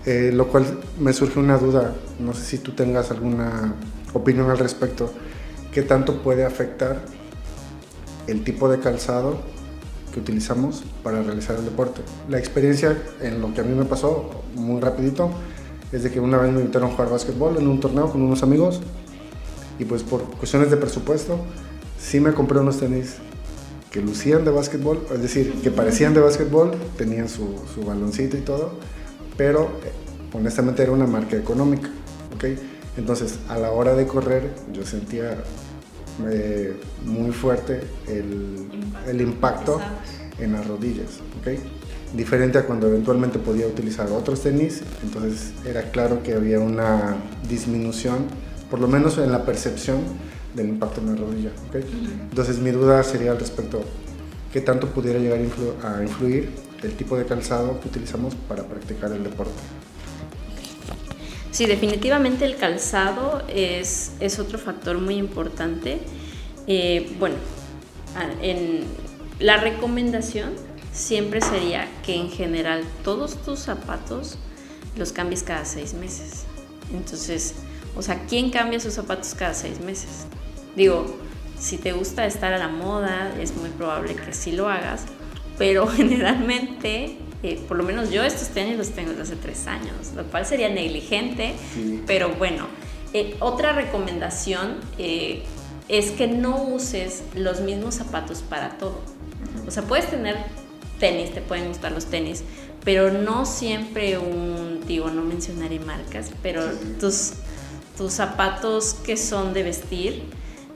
Eh, lo cual me surge una duda, no sé si tú tengas alguna opinión al respecto. ¿Qué tanto puede afectar el tipo de calzado que utilizamos para realizar el deporte? La experiencia en lo que a mí me pasó, muy rapidito, es de que una vez me invitaron a jugar básquetbol en un torneo con unos amigos y pues por cuestiones de presupuesto sí me compré unos tenis que lucían de básquetbol, es decir, que parecían de básquetbol, tenían su, baloncito y todo, pero eh, honestamente era una marca económica, ¿ok? Entonces, a la hora de correr, yo sentía eh, muy fuerte el impacto, en las rodillas. Diferente a cuando eventualmente podía utilizar otros tenis, entonces era claro que había una disminución, por lo menos en la percepción del impacto en la rodilla, ¿okay? Entonces mi duda sería al respecto, ¿qué tanto pudiera llegar a influir el tipo de calzado que utilizamos para practicar el deporte? Sí, definitivamente el calzado es, es otro factor muy importante. Eh, bueno, en la recomendación siempre sería que en general todos tus zapatos los cambies cada seis meses. Entonces, o sea, ¿quién cambia sus zapatos cada seis meses? Digo, si te gusta estar a la moda, es muy probable que sí lo hagas, pero generalmente, eh, por lo menos yo estos tenis los tengo desde hace tres años, lo cual sería negligente, pero bueno. Eh, otra recomendación eh, es que no uses los mismos zapatos para todo. O sea, puedes tener tenis, te pueden gustar los tenis, pero no siempre un, digo, no mencionaré marcas, pero tus, tus zapatos que son de vestir,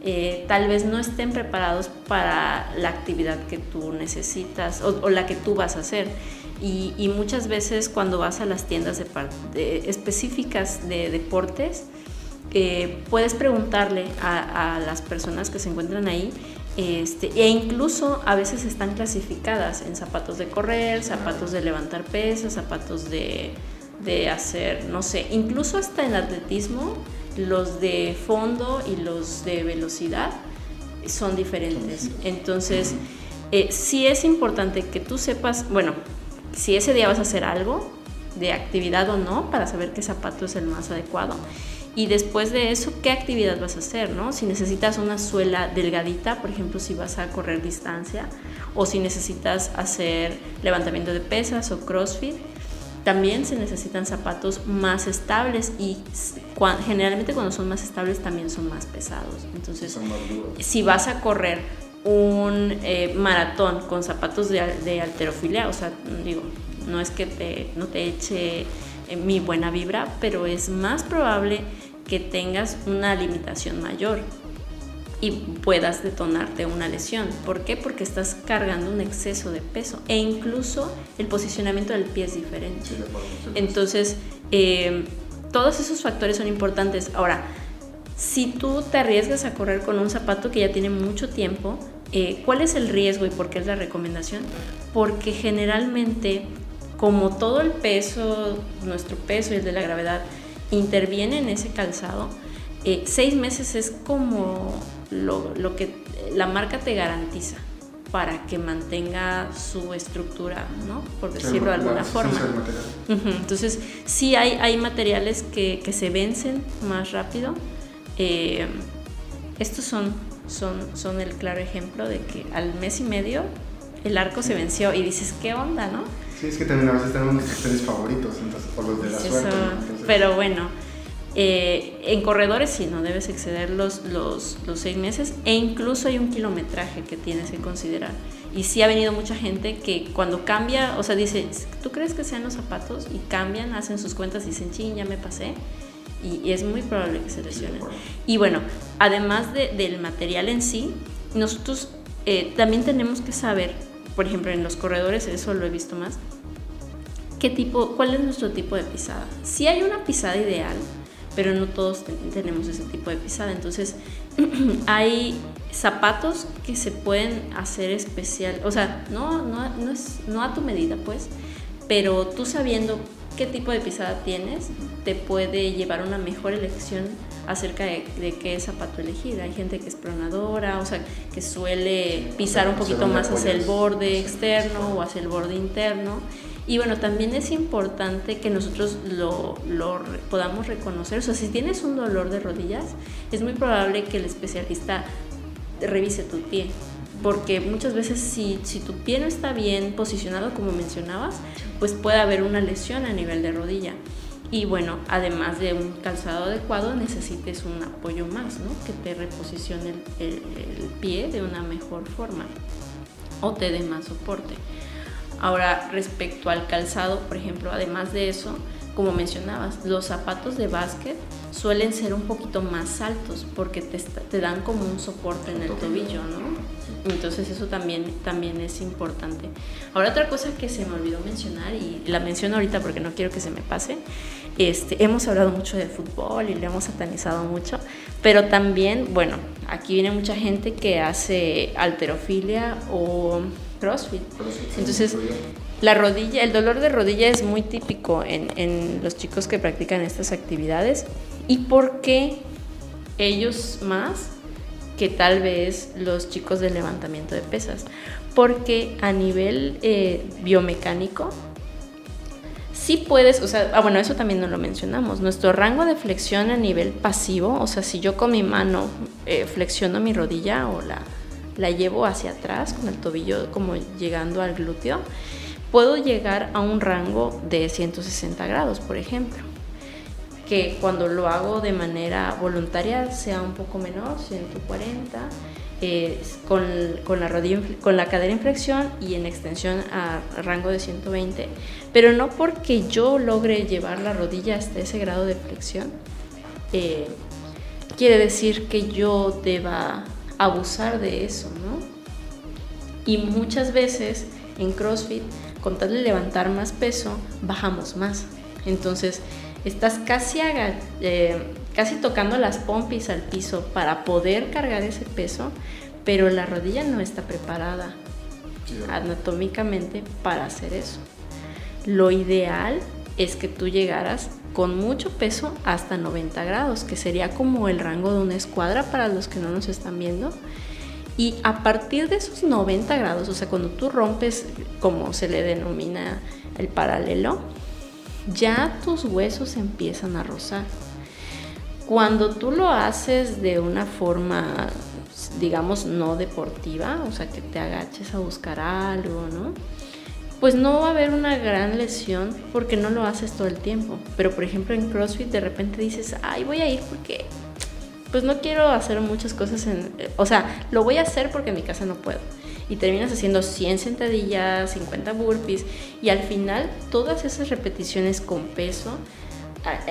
eh, tal vez no estén preparados para la actividad que tú necesitas o, la que tú vas a hacer. Y, muchas veces cuando vas a las tiendas de, específicas de deportes, eh, puedes preguntarle a, las personas que se encuentran ahí este, e incluso a veces están clasificadas en zapatos de correr, zapatos de levantar pesas, zapatos de, de hacer, no sé, incluso hasta en atletismo los de fondo y los de velocidad son diferentes. Entonces, eh, sí es importante que tú sepas, bueno, si ese día vas a hacer algo de actividad o no, para saber qué zapato es el más adecuado. Y después de eso, ¿qué actividad vas a hacer? ¿no? Si necesitas una suela delgadita, por ejemplo, si vas a correr distancia, o si necesitas hacer levantamiento de pesas o CrossFit, también se necesitan zapatos más estables y generalmente cuando son más estables también son más pesados. Entonces, si vas a correr un eh, maratón con zapatos de, de, alterofilia, o sea, digo, no es que te, no te eche eh, mi buena vibra, pero es más probable que tengas una limitación mayor y puedas detonarte una lesión. ¿Por qué? Porque estás cargando un exceso de peso e incluso el posicionamiento del pie es diferente. Entonces, eh, todos esos factores son importantes. Ahora, si tú te arriesgas a correr con un zapato que ya tiene mucho tiempo, eh, ¿cuál es el riesgo y por qué es la recomendación? Porque generalmente, como todo el peso, nuestro peso y el de la gravedad, interviene en ese calzado, eh, seis meses es como lo, que la marca te garantiza para que mantenga su estructura, ¿no? Por decirlo de alguna forma. Entonces, sí hay, hay materiales que, se vencen más rápido. Eh, estos son, son, son el claro ejemplo de que al mes y medio el arco se venció y dices, ¿qué onda, no? Sí, es que también a veces tenemos nuestros favoritos, entonces, por los de la suerte. Pero bueno, eh, en corredores sí, no debes exceder los, los, los, seis meses e incluso hay un kilometraje que tienes que considerar. Y sí ha venido mucha gente que cuando cambia, o sea, dice, ¿tú crees que sean los zapatos? Y cambian, hacen sus cuentas y dicen, ching, ya me pasé. Y, es muy probable que se lesionen. Y bueno, además de, del material en sí, nosotros eh, también tenemos que saber, por ejemplo, en los corredores, eso lo he visto más, qué tipo, cuál es nuestro tipo de pisada. Si hay una pisada ideal, pero no todos tenemos ese tipo de pisada. Entonces, hay zapatos que se pueden hacer especial, o sea, no, no, no, es, no a tu medida, pues, pero tú sabiendo qué tipo de pisada tienes, te puede llevar a una mejor elección acerca de, de, qué zapato elegir. Hay gente que es pronadora, o sea, que suele pisar un poquito más hacia el borde externo o hacia el borde interno. Y bueno, también es importante que nosotros lo, podamos reconocer. O sea, si tienes un dolor de rodillas, es muy probable que el especialista revise tu pie. Porque muchas veces si, si tu pie no está bien posicionado, como mencionabas, pues puede haber una lesión a nivel de rodilla. Y bueno, además de un calzado adecuado, necesites un apoyo más, ¿no? Que te reposicione el, el pie de una mejor forma o te dé más soporte. Ahora, respecto al calzado, por ejemplo, además de eso, como mencionabas, los zapatos de básquet suelen ser un poquito más altos porque te, dan como un soporte en el tobillo, ¿no? Entonces eso también, también es importante. Ahora otra cosa que se me olvidó mencionar y la menciono ahorita porque no quiero que se me pase, este, hemos hablado mucho de fútbol y le hemos satanizado mucho, pero también, bueno, aquí viene mucha gente que hace alterofilia o CrossFit. Entonces, la rodilla, el dolor de rodilla es muy típico en, los chicos que practican estas actividades. ¿Y por qué ellos más? Que tal vez los chicos de levantamiento de pesas, porque a nivel eh, biomecánico, sí puedes, o sea, ah, bueno, eso también no lo mencionamos, nuestro rango de flexión a nivel pasivo, o sea, si yo con mi mano eh, flexiono mi rodilla o la, la llevo hacia atrás con el tobillo como llegando al glúteo, puedo llegar a un rango de 160 grados, por ejemplo que cuando lo hago de manera voluntaria sea un poco menor, 140, eh, con, con, la rodilla, con la cadera en flexión y en extensión a rango de 120, pero no porque yo logre llevar la rodilla hasta ese grado de flexión, eh, quiere decir que yo deba abusar de eso, ¿no? Y muchas veces en CrossFit, con tal de levantar más peso, bajamos más. Entonces, estás casi, eh, casi tocando las pompis al piso para poder cargar ese peso, pero la rodilla no está preparada anatómicamente para hacer eso. Lo ideal es que tú llegaras con mucho peso hasta 90 grados, que sería como el rango de una escuadra para los que no nos están viendo. Y a partir de esos 90 grados, o sea, cuando tú rompes, como se le denomina el paralelo, ya tus huesos empiezan a rozar. Cuando tú lo haces de una forma, digamos, no deportiva, o sea, que te agaches a buscar algo, ¿no? Pues no va a haber una gran lesión porque no lo haces todo el tiempo. Pero por ejemplo en CrossFit de repente dices, ay, voy a ir porque pues no quiero hacer muchas cosas en... O sea, lo voy a hacer porque en mi casa no puedo y terminas haciendo 100 sentadillas, 50 burpees y al final todas esas repeticiones con peso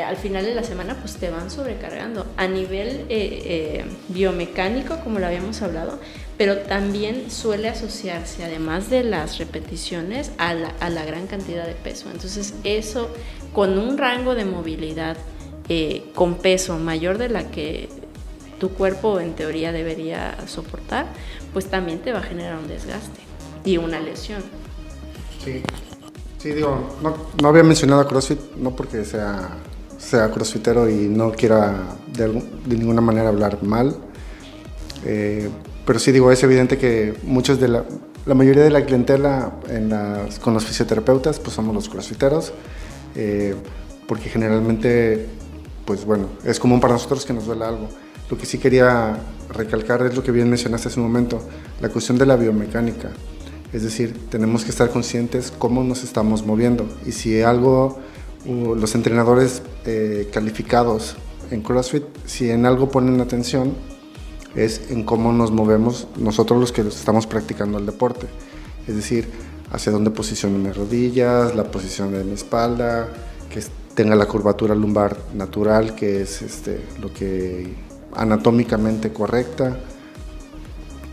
al final de la semana pues te van sobrecargando a nivel eh, eh, biomecánico como lo habíamos hablado pero también suele asociarse además de las repeticiones a la, gran cantidad de peso. Entonces eso con un rango de movilidad eh, con peso mayor de la que tu cuerpo en teoría debería soportar, pues también te va a generar un desgaste y una lesión. Sí, sí digo, no, había mencionado a CrossFit, no porque sea, sea crossfitero y no quiera de, ninguna manera hablar mal, eh, pero sí digo, es evidente que muchos de la, la mayoría de la clientela en las, con los fisioterapeutas, pues somos los crossfiteros, eh, porque generalmente, pues bueno, es común para nosotros que nos duela algo. Lo que sí quería recalcar es lo que bien mencionaste hace un momento, la cuestión de la biomecánica. Es decir, tenemos que estar conscientes cómo nos estamos moviendo y si algo, los entrenadores eh, calificados en CrossFit, si en algo ponen atención, es en cómo nos movemos nosotros los que estamos practicando el deporte. Es decir, hacia dónde posiciono mis rodillas, la posición de mi espalda, que tenga la curvatura lumbar natural, que es este, lo que anatómicamente correcta.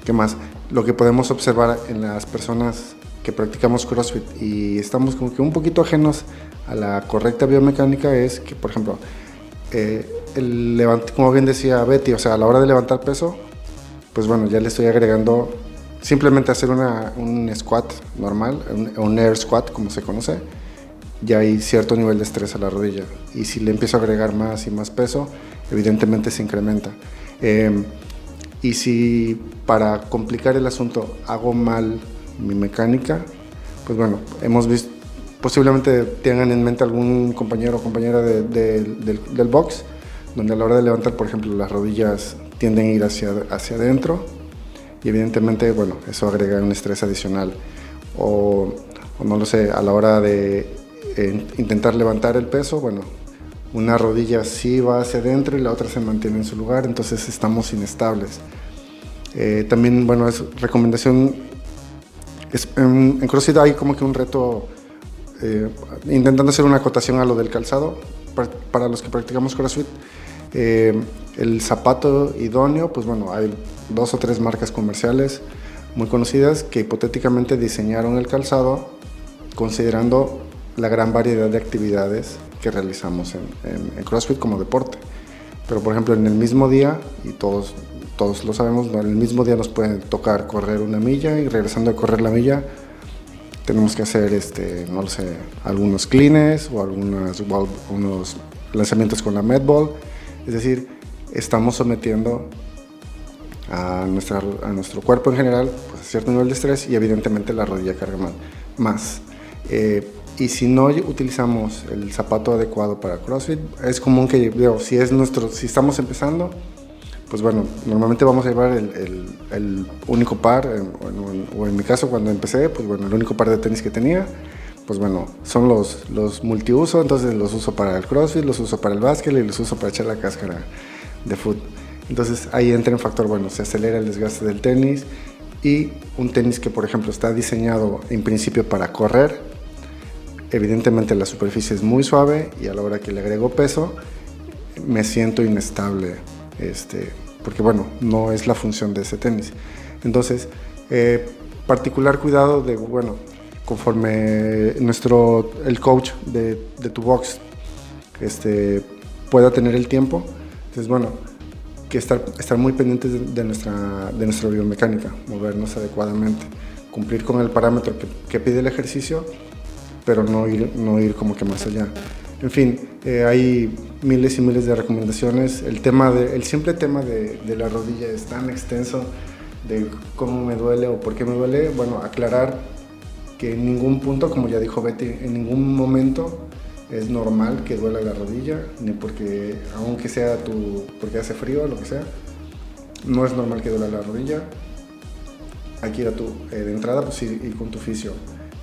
¿Qué más? Lo que podemos observar en las personas que practicamos CrossFit y estamos como que un poquito ajenos a la correcta biomecánica es que, por ejemplo, eh, el como bien decía Betty, o sea, a la hora de levantar peso, pues bueno, ya le estoy agregando simplemente hacer una, un squat normal, un, un, air squat como se conoce, ya hay cierto nivel de estrés a la rodilla. Y si le empiezo a agregar más y más peso, evidentemente se incrementa. Em, y si para complicar el asunto hago mal mi mecánica, pues bueno, hemos visto, posiblemente tengan en mente algún compañero o compañera del, box, donde a la hora de levantar, por ejemplo, las rodillas tienden a ir hacia, hacia adentro y evidentemente, bueno, eso agrega un estrés adicional. O, o no lo sé, a la hora de eh, intentar levantar el peso, bueno, una rodilla sí va hacia adentro y la otra se mantiene en su lugar, entonces estamos inestables. Eh, también, bueno, es recomendación, en, CrossFit hay como que un reto eh, intentando hacer una acotación a lo del calzado, para, los que practicamos CrossFit, eh, el zapato idóneo, pues bueno, hay dos o tres marcas comerciales muy conocidas que hipotéticamente diseñaron el calzado considerando la gran variedad de actividades que realizamos en, CrossFit como deporte. Pero por ejemplo en el mismo día, y todos, todos lo sabemos, en el mismo día nos pueden tocar correr una milla y regresando a correr la milla tenemos que hacer, este, no lo sé, algunos cleans o algunos unos lanzamientos con la medball. Es decir, estamos sometiendo a, nuestra, a nuestro cuerpo en general, pues a cierto nivel de estrés y evidentemente la rodilla carga más. Eh, y si no utilizamos el zapato adecuado para CrossFit, es común que, veo, si, es nuestro, si estamos empezando, pues bueno, normalmente vamos a llevar el, el, único par, o en mi caso cuando empecé, pues bueno, el único par de tenis que tenía, pues bueno, son los, los multiuso, entonces los uso para el CrossFit, los uso para el básquet y los uso para echar la cáscara de fútbol. Entonces ahí entra en factor, bueno, se acelera el desgaste del tenis y un tenis que por ejemplo está diseñado en principio para correr, evidentemente la superficie es muy suave y a la hora que le agrego peso me siento inestable, este, porque bueno, no es la función de ese tenis. Entonces, eh, particular cuidado de, bueno, conforme nuestro, el coach de, de tu box este, pueda tener el tiempo, entonces bueno, que estar, estar muy pendientes de, nuestra, de nuestra biomecánica, movernos adecuadamente, cumplir con el parámetro que, que pide el ejercicio, pero no ir, no ir como que más allá. En fin, eh, hay miles y miles de recomendaciones. El, tema de, el simple tema de, de, la rodilla es tan extenso de cómo me duele o por qué me duele. Bueno, aclarar que en ningún punto, como ya dijo Betty, en ningún momento es normal que duela la rodilla, ni porque, aunque sea tu, porque hace frío o lo que sea, no es normal que duela la rodilla. Hay que ir a tu, eh, de entrada, pues ir, con tu fisio.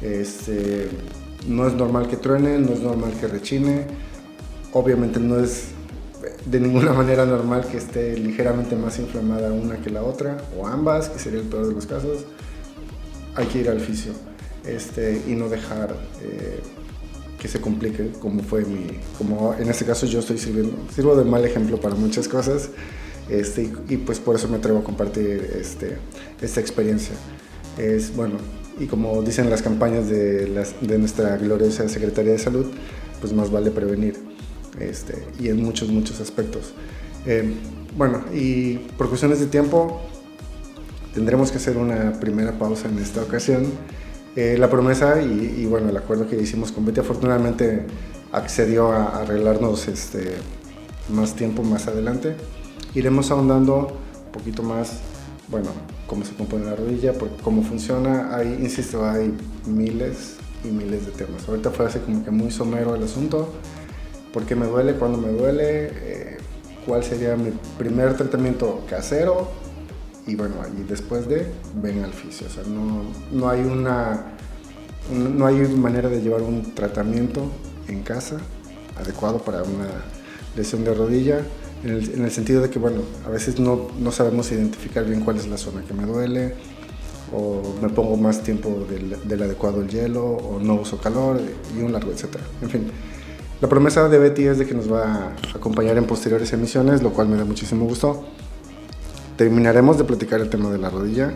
Este, no es normal que truene, no es normal que rechine. Obviamente no es de ninguna manera normal que esté ligeramente más inflamada una que la otra, o ambas, que sería el peor de los casos. Hay que ir al fisio este, y no dejar eh, que se complique como fue mi, como en este caso yo estoy sirviendo, sirvo de mal ejemplo para muchas cosas este, y, pues por eso me atrevo a compartir este, esta experiencia. Es bueno, y como dicen las campañas de, nuestra gloriosa Secretaría de Salud, pues más vale prevenir este, y en muchos, muchos aspectos. Eh, bueno, y por cuestiones de tiempo tendremos que hacer una primera pausa en esta ocasión. Eh, la promesa y, bueno, el acuerdo que hicimos con Betty afortunadamente accedió a, arreglarnos este, más tiempo más adelante. Iremos ahondando un poquito más, bueno, cómo se compone la rodilla, cómo funciona. Hay, insisto, hay miles y miles de temas. Ahorita fue así como que muy somero el asunto. ¿Por qué me duele? ¿Cuándo me duele? Eh, ¿Cuál sería mi primer tratamiento casero? y bueno, y después de, ven al fisio. O sea, no, no, hay una, no hay manera de llevar un tratamiento en casa adecuado para una lesión de rodilla, en el, en el sentido de que, bueno, a veces no, no, sabemos identificar bien cuál es la zona que me duele, o me pongo más tiempo del, del adecuado el hielo, o no uso calor, y un largo etcétera. En fin, la promesa de Betty es de que nos va a acompañar en posteriores emisiones, lo cual me da muchísimo gusto terminaremos de platicar el tema de la rodilla,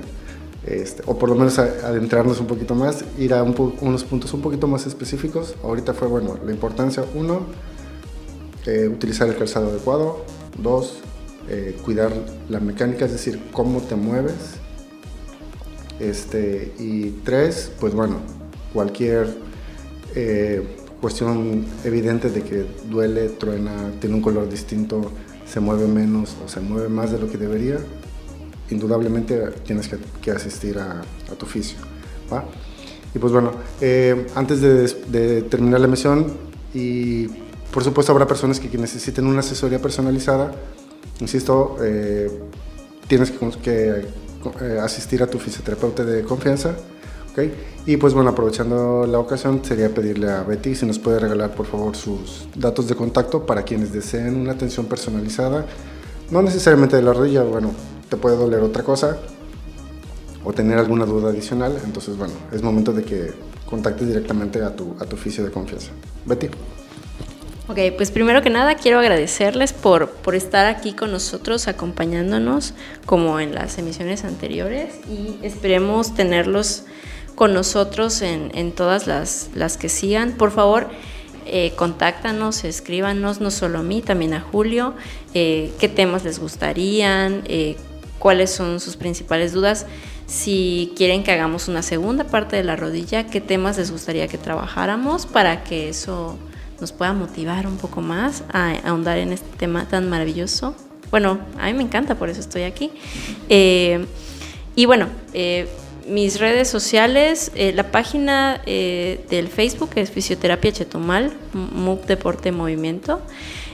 este, o por lo menos adentrarnos un poquito más, ir a unos puntos un poquito más específicos. Ahorita fue, bueno, la importancia, uno, eh, utilizar el calzado adecuado, dos, eh, cuidar la mecánica, es decir, cómo te mueves, este, y tres, pues bueno, cualquier eh, cuestión evidente de que duele, truena, tiene un color distinto, se mueve menos o se mueve más de lo que debería, indudablemente tienes que, asistir a, tu fisio. Y pues bueno, eh, antes de, terminar la emisión, y por supuesto habrá personas que, necesiten una asesoría personalizada, insisto, eh, tienes que, eh, asistir a tu fisioterapeuta de confianza y pues bueno, aprovechando la ocasión, sería pedirle a Betty si nos puede regalar por favor sus datos de contacto para quienes deseen una atención personalizada, no necesariamente de la rodilla, bueno, te puede doler otra cosa o tener alguna duda adicional, entonces bueno, es momento de que contactes directamente a tu, a tu oficio de confianza. Betty. Ok, pues primero que nada quiero agradecerles por, por estar aquí con nosotros, acompañándonos como en las emisiones anteriores y esperemos tenerlos con nosotros en, todas las, las, que sigan. Por favor, eh, contáctanos, escríbanos, no solo a mí, también a Julio, eh, qué temas les gustarían, eh, cuáles son sus principales dudas. Si quieren que hagamos una segunda parte de la rodilla, qué temas les gustaría que trabajáramos para que eso nos pueda motivar un poco más a ahondar en este tema tan maravilloso Bueno, a mí me encanta, por eso estoy aquí. Eh, y bueno, eh, mis redes sociales, eh, la página del Facebook es Fisioterapia Chetumal, MUC Deporte Movimiento.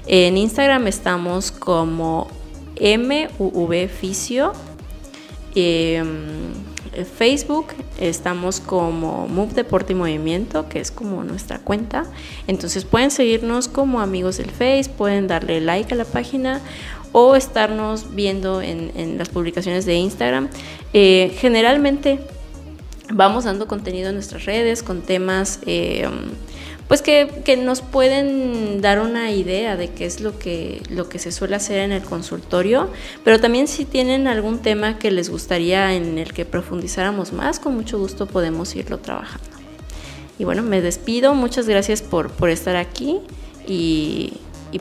En Instagram estamos como MUV Fisio. Facebook estamos como Move Deporte y Movimiento, que es como nuestra cuenta. Entonces pueden seguirnos como amigos del Face, pueden darle like a la página o estarnos viendo en, las publicaciones de Instagram. Eh, generalmente vamos dando contenido en nuestras redes con temas eh, pues que, nos pueden dar una idea de qué es lo que, lo que se suele hacer en el consultorio, pero también si tienen algún tema que les gustaría en el que profundizáramos más, con mucho gusto podemos irlo trabajando. Y bueno, me despido, muchas gracias por, por estar aquí y,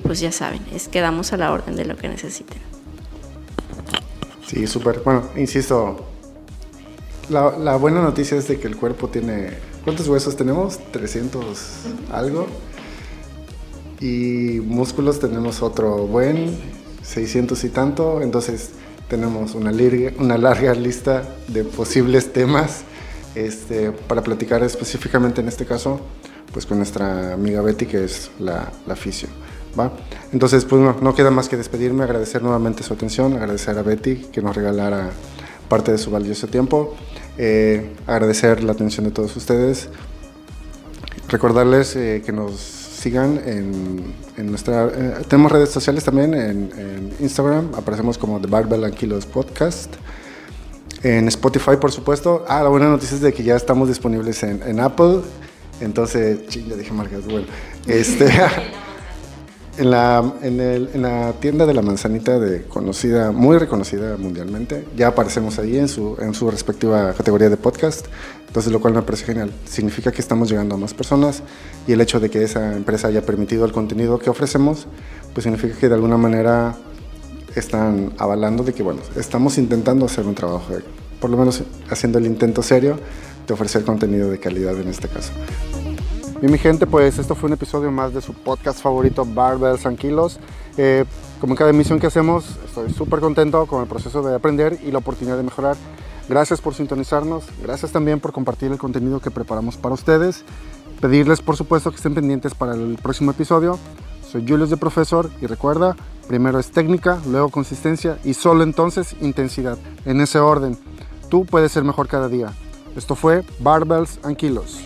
pues ya saben, es quedamos a la orden de lo que necesiten. Sí, súper. Bueno, insisto, la, la buena noticia es de que el cuerpo tiene ¿Cuántos huesos tenemos? 300 algo. Y músculos tenemos otro buen, 600 y tanto. Entonces tenemos una, larga, lista de posibles temas este, para platicar específicamente en este caso pues con nuestra amiga Betty que es la, la fisio. ¿va? Entonces pues no queda más que despedirme, agradecer nuevamente su atención, agradecer a Betty que nos regalara parte de su valioso tiempo. Eh, agradecer la atención de todos ustedes. Recordarles eh, que nos sigan en, nuestra... Eh, tenemos redes sociales también en, Instagram, aparecemos como The Barbell and Podcast. En Spotify, por supuesto. Ah, la buena noticia es de que ya estamos disponibles en, en Apple. Entonces, ching, dije marcas. Bueno, este... En la, en, la tienda de la manzanita, de conocida, muy reconocida mundialmente, ya aparecemos ahí en su, en su respectiva categoría de podcast, entonces lo cual me parece genial. Significa que estamos llegando a más personas y el hecho de que esa empresa haya permitido el contenido que ofrecemos, pues significa que de alguna manera están avalando de que, bueno, estamos intentando hacer un trabajo, por lo menos haciendo el intento serio de ofrecer contenido de calidad en este caso. Y mi gente, pues esto fue un episodio más de su podcast favorito, Barbells Tranquilos. Eh, como en cada emisión que hacemos, estoy súper contento con el proceso de aprender y la oportunidad de mejorar. Gracias por sintonizarnos, gracias también por compartir el contenido que preparamos para ustedes. Pedirles, por supuesto, que estén pendientes para el próximo episodio. Soy Julius de Profesor y recuerda, primero es técnica, luego consistencia y solo entonces intensidad. En ese orden, tú puedes ser mejor cada día. Esto fue Barbells and Kilos.